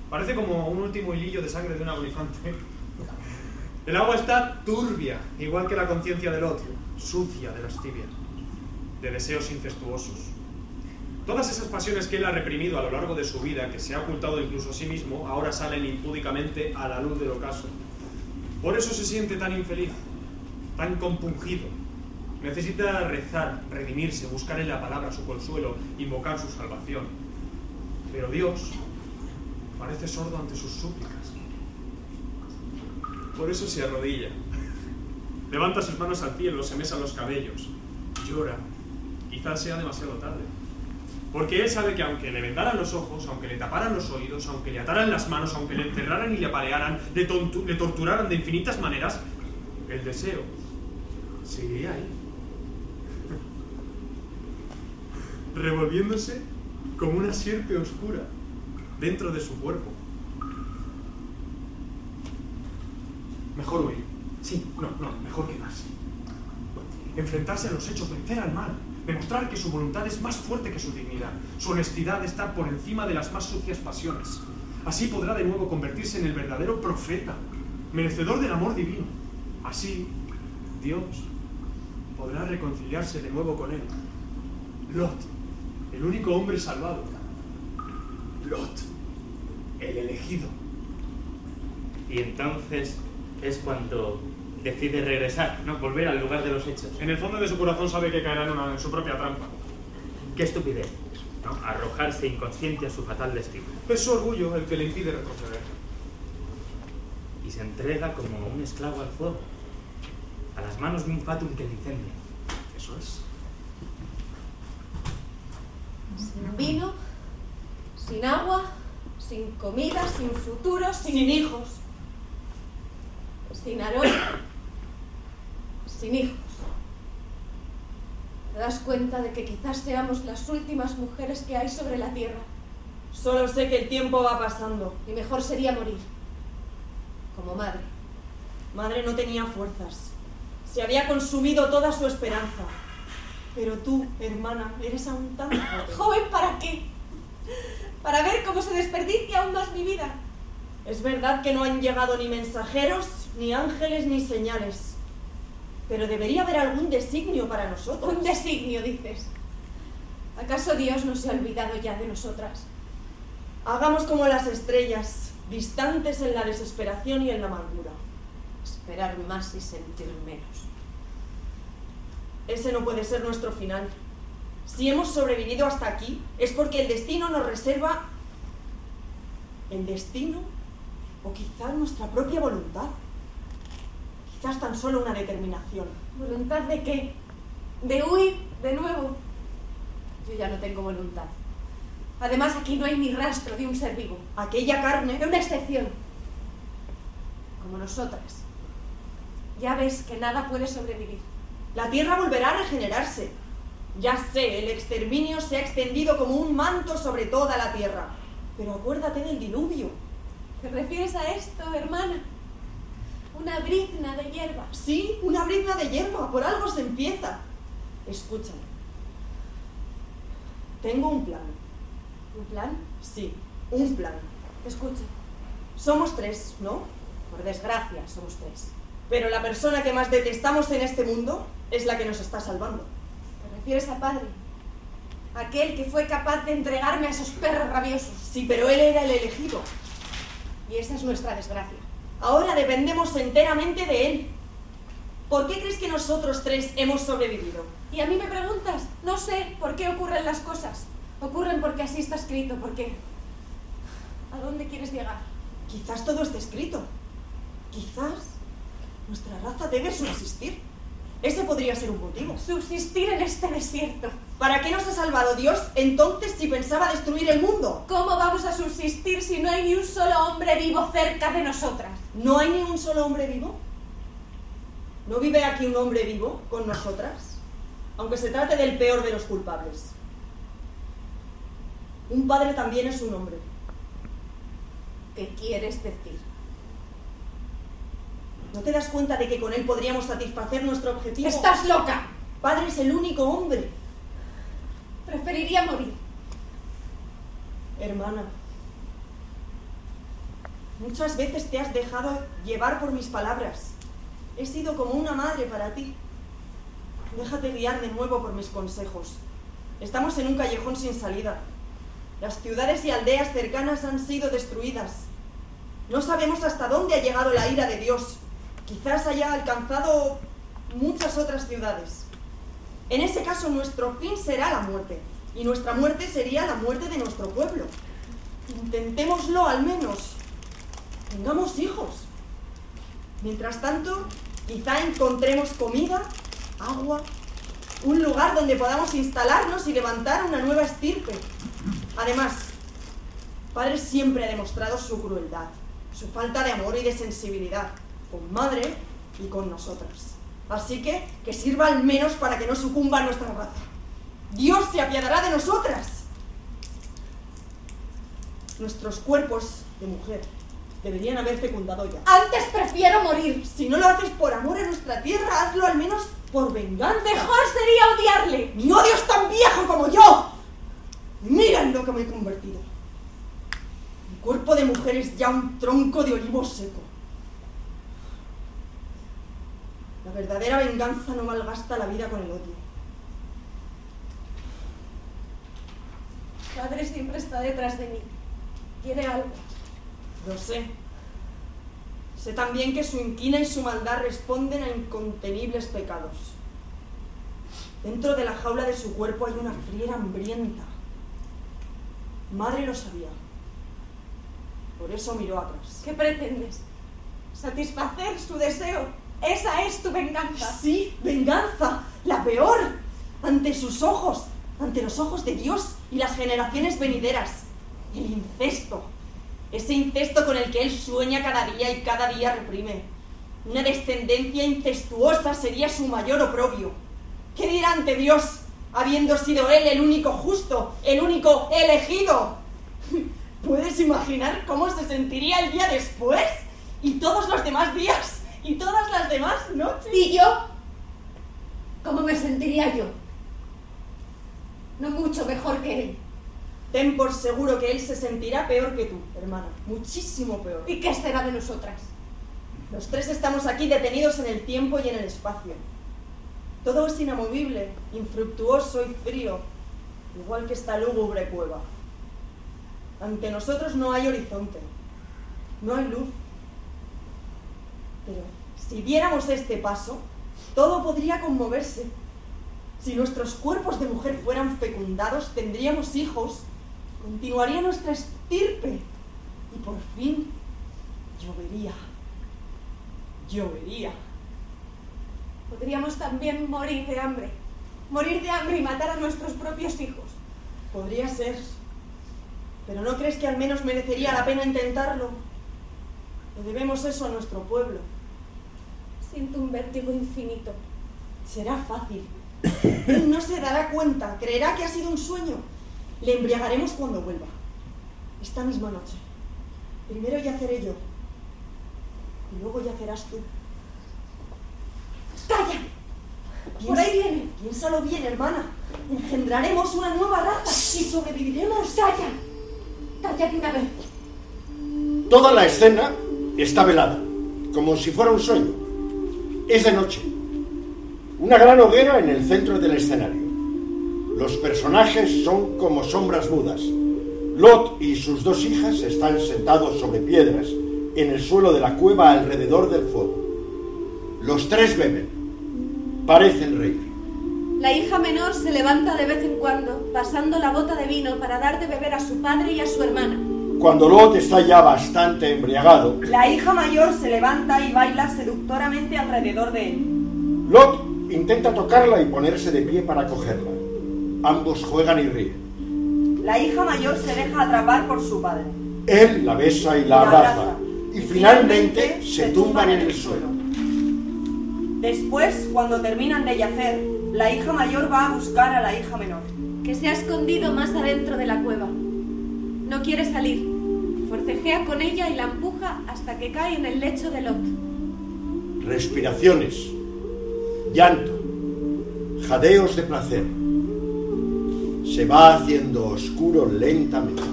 Parece como un último hilillo de sangre de un agonizante. El agua está turbia, igual que la conciencia de Lot, sucia de lascivia, de deseos incestuosos. Todas esas pasiones que él ha reprimido a lo largo de su vida, que se ha ocultado incluso a sí mismo, ahora salen impúdicamente a la luz del ocaso. Por eso se siente tan infeliz, tan compungido. Necesita rezar, redimirse, buscar en la palabra su consuelo, invocar su salvación. Pero Dios parece sordo ante sus súplicas. Por eso se arrodilla. Levanta sus manos al cielo, se mesa los cabellos, llora. Quizás sea demasiado tarde. Porque él sabe que aunque le vendaran los ojos, aunque le taparan los oídos, aunque le ataran las manos, aunque le encerraran y le apalearan, le, le torturaran de infinitas maneras, el deseo seguiría ahí. Revolviéndose como una sierpe oscura dentro de su cuerpo. Mejor huir. Sí, no, no, mejor quedarse. Enfrentarse a los hechos, vencer al mal, demostrar que su voluntad es más fuerte que su dignidad. Su honestidad está por encima de las más sucias pasiones. Así podrá de nuevo convertirse en el verdadero profeta, merecedor del amor divino. Así, Dios podrá reconciliarse de nuevo con él. Lot, el único hombre salvado. Lot, el elegido. Y entonces es cuando decide regresar, ¿no? Volver al lugar de los hechos. En el fondo de su corazón sabe que caerá en, una- en su propia trampa. Qué estupidez, ¿no? Arrojarse inconsciente a su fatal destino. Es su orgullo el que le impide retroceder. Y se entrega como un esclavo al fuego, a las manos de un fatum que le incendia. Eso es. Sin vino, sin agua, sin comida, sin futuro, sin, Sin hijos. Sin Aarón, sin hijos. ¿Te das cuenta de que quizás seamos las últimas mujeres que hay sobre la tierra? Solo sé que el tiempo va pasando. Y mejor sería morir. Como madre. Madre no tenía fuerzas. Se había consumido toda su esperanza. Pero tú, hermana, eres aún tan joven. ¿Joven para qué? Para ver cómo se desperdicia aún más mi vida. Es verdad que no han llegado ni mensajeros, ni ángeles, ni señales. Pero debería haber algún designio para nosotros. Un designio, dices. ¿Acaso Dios no se ha olvidado ya de nosotras? Hagamos como las estrellas, distantes en la desesperación y en la amargura. Esperar más y sentir menos. Ese no puede ser nuestro final. Si hemos sobrevivido hasta aquí, es porque el destino nos reserva ¿El destino? ¿O quizás nuestra propia voluntad? Quizás tan solo una determinación. ¿Voluntad de qué? ¿De huir de nuevo? Yo ya no tengo voluntad. Además, aquí no hay ni rastro de un ser vivo. Aquella carne... De una excepción. Como nosotras. Ya ves que nada puede sobrevivir. La tierra volverá a regenerarse. Ya sé, el exterminio se ha extendido como un manto sobre toda la tierra. Pero acuérdate del diluvio. ¿Te refieres a esto, hermana? Una brizna de hierba. Sí, una brizna de hierba. Por algo se empieza. Escúchame. Tengo un plan. ¿Un plan? Sí, un plan. Escucha. Somos tres, ¿no? Por desgracia, somos tres. Pero la persona que más detestamos en este mundo es la que nos está salvando. ¿Te refieres a padre? Aquel que fue capaz de entregarme a esos perros rabiosos. Sí, pero él era el elegido. Y esa es nuestra desgracia. Ahora dependemos enteramente de él. ¿Por qué crees que nosotros tres hemos sobrevivido? Y a mí me preguntas, no sé por qué ocurren las cosas. Ocurren porque así está escrito, porque... ¿A dónde quieres llegar? Quizás todo esté escrito. Quizás nuestra raza debe subsistir. Ese podría ser un motivo. Subsistir en este desierto. ¿Para qué nos ha salvado Dios entonces si pensaba destruir el mundo? ¿Cómo vamos a subsistir si no hay ni un solo hombre vivo cerca de nosotras? ¿No hay ni un solo hombre vivo? ¿No vive aquí un hombre vivo con nosotras? Aunque se trate del peor de los culpables. Un padre también es un hombre. ¿Qué quieres decir? ¿No te das cuenta de que con él podríamos satisfacer nuestro objetivo? ¡Estás loca! Padre es el único hombre. Preferiría morir. Hermana, muchas veces te has dejado llevar por mis palabras. He sido como una madre para ti. Déjate guiar de nuevo por mis consejos. Estamos en un callejón sin salida. Las ciudades y aldeas cercanas han sido destruidas. No sabemos hasta dónde ha llegado la ira de Dios. Quizás haya alcanzado muchas otras ciudades. En ese caso nuestro fin será la muerte. Y nuestra muerte sería la muerte de nuestro pueblo. Intentémoslo al menos. Tengamos hijos. Mientras tanto, quizá encontremos comida, agua, un lugar donde podamos instalarnos y levantar una nueva estirpe. Además, Padre siempre ha demostrado su crueldad, su falta de amor y de sensibilidad, con Madre y con nosotras. Así que que sirva al menos para que no sucumba nuestra raza. Dios se apiadará de nosotras. Nuestros cuerpos de mujer deberían haber fecundado ya. Antes prefiero morir. Si no lo haces por amor a nuestra tierra, hazlo al menos por venganza. Mejor sería odiarle. Mi odio es tan viejo como yo. Mira en lo que me he convertido. Mi cuerpo de mujer es ya un tronco de olivo seco. La verdadera venganza no malgasta la vida con el odio. Padre siempre está detrás de mí. Quiere algo. Lo sé. Sé también que su inquina y su maldad responden a incontenibles pecados. Dentro de la jaula de su cuerpo hay una friera hambrienta. Madre lo sabía. Por eso miró atrás. ¿Qué pretendes? ¿Satisfacer su deseo? ¿Esa es tu venganza? Sí, venganza. La peor. Ante sus ojos. Ante los ojos de Dios y las generaciones venideras. El incesto. Ese incesto con el que él sueña cada día y cada día reprime. Una descendencia incestuosa sería su mayor oprobio. ¿Qué dirá ante Dios, habiendo sido él el único justo, el único elegido? ¿Puedes imaginar cómo se sentiría el día después? Y todos los demás días, y todas las demás noches. ¿Y yo? ¿Cómo me sentiría yo? No mucho mejor que él. Ten por seguro que él se sentirá peor que tú, hermana. Muchísimo peor. ¿Y qué será de nosotras? Los tres estamos aquí detenidos en el tiempo y en el espacio. Todo es inamovible, infructuoso y frío, igual que esta lúgubre cueva. Ante nosotros no hay horizonte, no hay luz. Pero si diéramos este paso, todo podría conmoverse. Si nuestros cuerpos de mujer fueran fecundados, tendríamos hijos, continuaría nuestra estirpe. y por fin llovería. Llovería. Podríamos también morir de hambre. Morir de hambre y matar a nuestros propios hijos. Podría ser. Pero ¿no crees que al menos merecería la pena intentarlo? Le debemos eso a nuestro pueblo. Siento un vértigo infinito. Será fácil. Él no se dará cuenta, creerá que ha sido un sueño. Le embriagaremos cuando vuelva. Esta misma noche. Primero yaceré yo. Y luego yacerás tú. ¡Calla! Por ahí viene. Piénsalo bien, hermana. Engendraremos una nueva raza y sobreviviremos. ¡Calla! ¡Calla de una vez! Toda la escena está velada, como si fuera un sueño. Es de noche. Una gran hoguera en el centro del escenario. Los personajes son como sombras mudas. Lot y sus dos hijas están sentados sobre piedras en el suelo de la cueva alrededor del fuego. Los tres beben. Parecen reír. La hija menor se levanta de vez en cuando, pasando la bota de vino para dar de beber a su padre y a su hermana. Cuando Lot está ya bastante embriagado, La hija mayor se levanta y baila seductoramente alrededor de él. Lot intenta tocarla y ponerse de pie para cogerla. Ambos juegan y ríen. La hija mayor se deja atrapar por su padre. Él la besa y la abraza. Y finalmente se tumban en el suelo. Después, cuando terminan de yacer, la hija mayor va a buscar a la hija menor. que se ha escondido más adentro de la cueva. No quiere salir. Forcejea con ella y la empuja hasta que cae en el lecho de Lot. Respiraciones, llanto, jadeos de placer. Se va haciendo oscuro lentamente.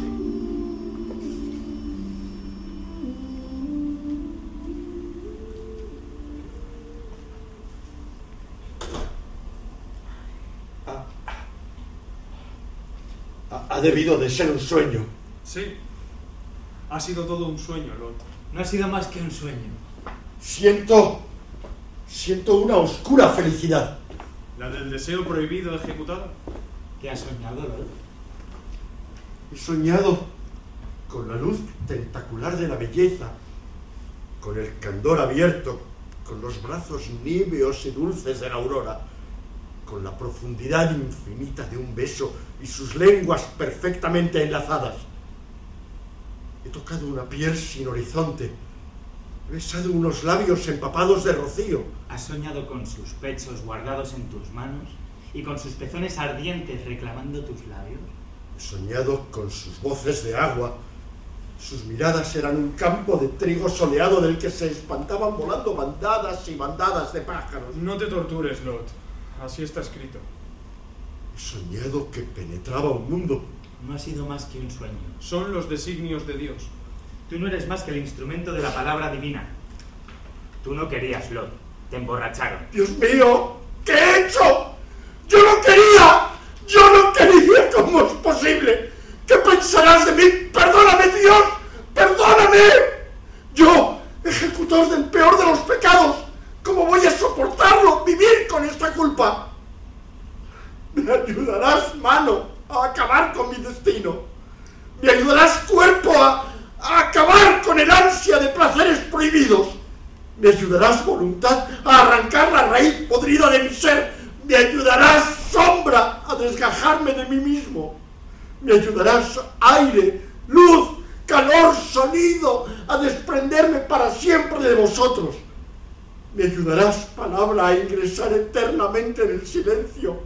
Ha, ha- ha debido de ser un sueño. Sí. Ha sido todo un sueño, Lot. No ha sido más que un sueño. Siento, siento una oscura felicidad. La del deseo prohibido ejecutado. ¿Qué has soñado? He soñado con la luz tentacular de la belleza, con el candor abierto, con los brazos níveos y dulces de la aurora, con la profundidad infinita de un beso y sus lenguas perfectamente enlazadas. He tocado una piel sin horizonte, he besado unos labios empapados de rocío. Has soñado con sus pechos guardados en tus manos y con sus pezones ardientes reclamando tus labios. He soñado con sus voces de agua. Sus miradas eran un campo de trigo soleado del que se espantaban volando bandadas y bandadas de pájaros. No te tortures, Lot. Así está escrito. He soñado que penetraba un mundo. No ha sido más que un sueño. Son los designios de Dios. Tú no eres más que el instrumento de la palabra divina. Tú no querías, Lot. Te emborracharon. Dios mío, ¿qué he hecho? Yo no quería. Yo no quería. ¿Cómo es posible? ¿Qué pensarás de mí? Perdóname, Dios. Perdóname. Yo, ejecutor del peor de los pecados. ¿Cómo voy a soportarlo? Vivir con esta culpa. Me ayudarás, mano, a acabar con mi destino. Me ayudarás, cuerpo, a, a acabar con el ansia de placeres prohibidos. Me ayudarás, voluntad, a arrancar la raíz podrida de mi ser. Me ayudarás, sombra, a desgajarme de mí mismo. Me ayudarás, aire, luz, calor, sonido, a desprenderme para siempre de vosotros. Me ayudarás, palabra, a ingresar eternamente en el silencio.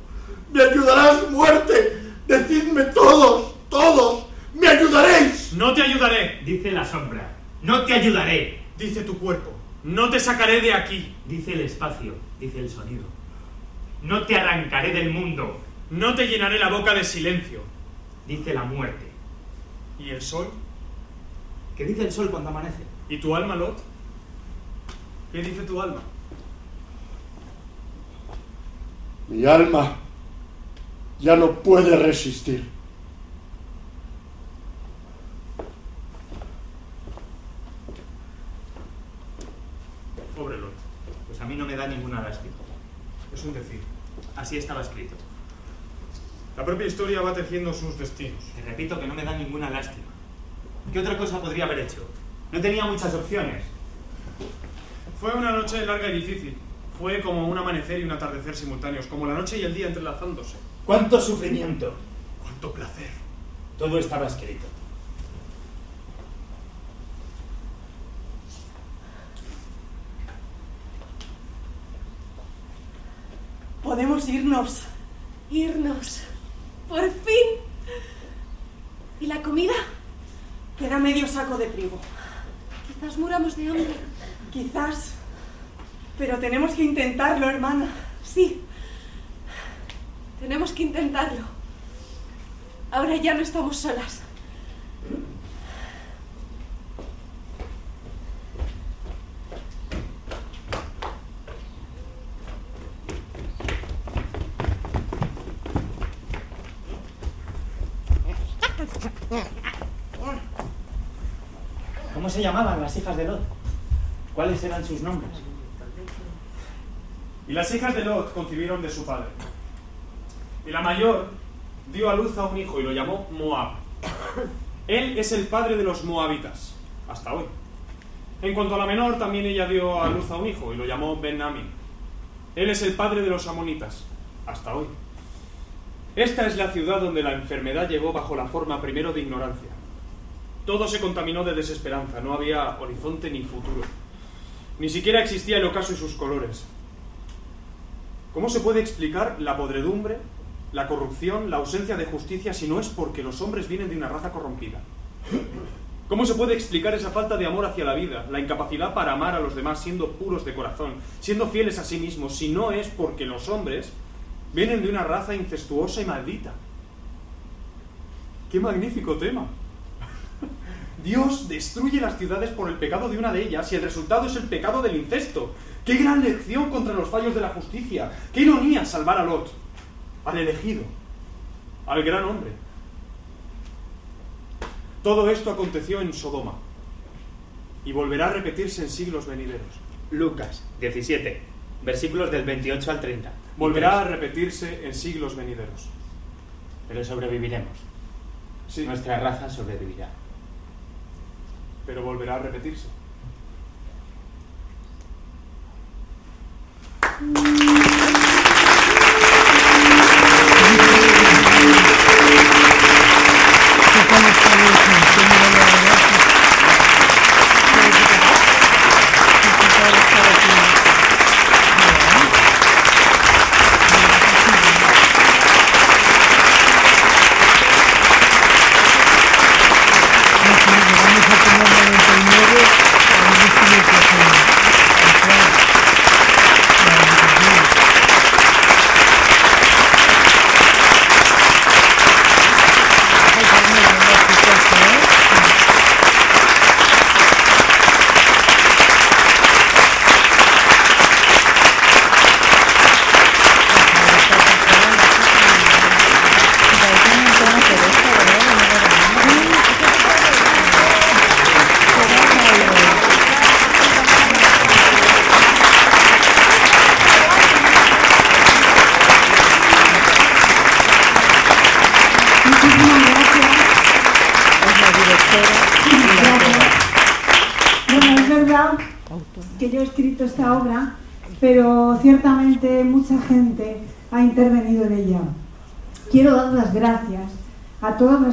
Me ayudarás, muerte. Decidme todos, todos. Me ayudaréis. No te ayudaré, Dice la sombra. No te ayudaré. dice tu cuerpo. No te sacaré de aquí. Dice el espacio. Dice el sonido. No te arrancaré del mundo. No te llenaré la boca de silencio. Dice la muerte. ¿Y el sol? ¿Qué dice el sol cuando amanece? ¿Y tu alma, Lot? ¿Qué dice tu alma? Mi alma ya no puede resistir. Pobre Lot. Pues a mí no me da ninguna lástima. Es un decir. Así estaba escrito. La propia historia va tejiendo sus destinos. Te repito que no me da ninguna lástima. ¿Qué otra cosa podría haber hecho? No tenía muchas opciones. Fue una noche larga y difícil. Fue como un amanecer y un atardecer simultáneos, como la noche y el día entrelazándose. ¿Cuánto sufrimiento? ¡Cuánto placer! Todo estaba escrito. Podemos irnos. Irnos. Por fin. ¿Y la comida? Queda medio saco de trigo. Quizás muramos de hambre. Quizás. Pero tenemos que intentarlo, hermana. Sí. Tenemos que intentarlo. Ahora ya no estamos solas. Llamaban las hijas de Lot? ¿Cuáles eran sus nombres? Y las hijas de Lot concibieron de su padre. Y la mayor dio a luz a un hijo y lo llamó Moab. Él es el padre de los moabitas, hasta hoy. En cuanto a la menor, también ella dio a luz a un hijo y lo llamó Ben-Ami. Él es el padre de los amonitas, hasta hoy. Esta es la ciudad donde la enfermedad llegó bajo la forma primero de ignorancia. Todo se contaminó de desesperanza, no había horizonte ni futuro. Ni siquiera existía el ocaso y sus colores. ¿Cómo se puede explicar la podredumbre, la corrupción, la ausencia de justicia si no es porque los hombres vienen de una raza corrompida? ¿Cómo se puede explicar esa falta de amor hacia la vida, la incapacidad para amar a los demás siendo puros de corazón, siendo fieles a sí mismos, si no es porque los hombres vienen de una raza incestuosa y maldita? ¡Qué magnífico tema! Dios destruye las ciudades por el pecado de una de ellas y el resultado es el pecado del incesto. ¡Qué gran lección contra los fallos de la justicia! ¡Qué ironía salvar a Lot, al elegido, al gran hombre! Todo esto aconteció en Sodoma y volverá a repetirse en siglos venideros. Lucas 17, versículos del 28 al 30. Volverá a repetirse en siglos venideros. Pero sobreviviremos. Sí, Nuestra raza sobrevivirá. Pero volverá a repetirse.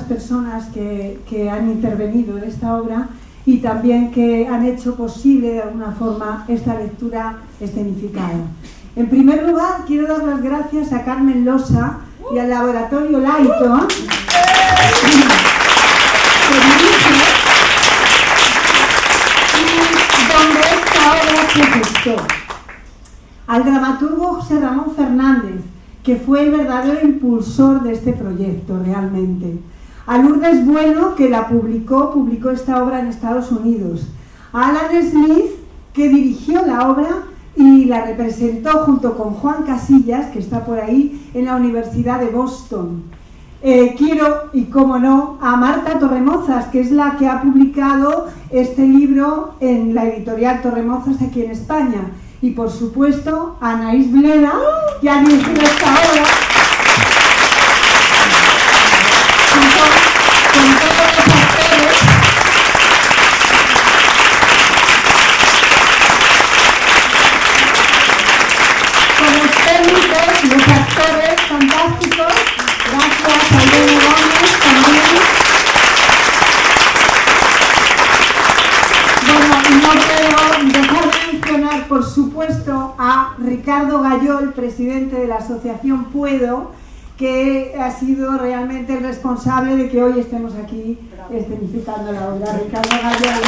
Las personas que, que han intervenido en esta obra y también que han hecho posible de alguna forma esta lectura escenificada. En primer lugar, quiero dar las gracias a Carmen Losa y al Laboratorio Lighton, donde esta obra se gestó. Al dramaturgo José Ramón Fernández, que fue el verdadero impulsor de este proyecto realmente. A Lourdes Bueno, que la publicó, publicó esta obra en Estados Unidos. A Alan Smith, que dirigió la obra y la representó junto con Juan Casillas, que está por ahí, en la Universidad de Boston. Eh, quiero, y cómo no, a Marta Torremozas, que es la que ha publicado este libro en la editorial Torremozas aquí en España. Y por supuesto, a Anaís Bleda, que ha dirigido esta obra. La Asociación Puedo, que ha sido realmente el responsable de que hoy estemos aquí escenificando la obra. Ricardo gracias.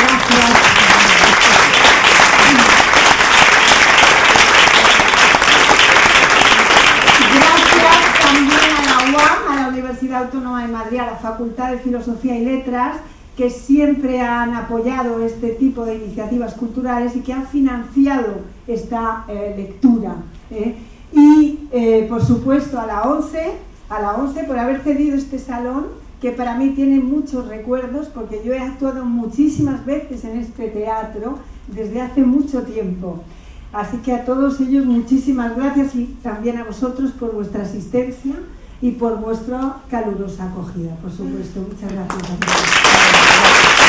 Gracias también a la UAM, a la Universidad Autónoma de Madrid, a la Facultad de Filosofía y Letras, que siempre han apoyado este tipo de iniciativas culturales y que han financiado esta eh, lectura. ¿eh? Y, eh, por supuesto, a la ONCE, a la ONCE por haber cedido este salón, que para mí tiene muchos recuerdos, porque yo he actuado muchísimas veces en este teatro desde hace mucho tiempo. Así que a todos ellos muchísimas gracias y también a vosotros por vuestra asistencia y por vuestra calurosa acogida, por supuesto. Muchas gracias a todos.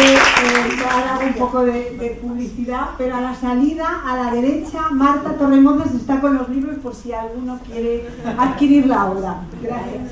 Eh, un poco de, publicidad, pero a la salida, a la derecha, Marta Torremozas está con los libros por si alguno quiere adquirir la obra. Gracias.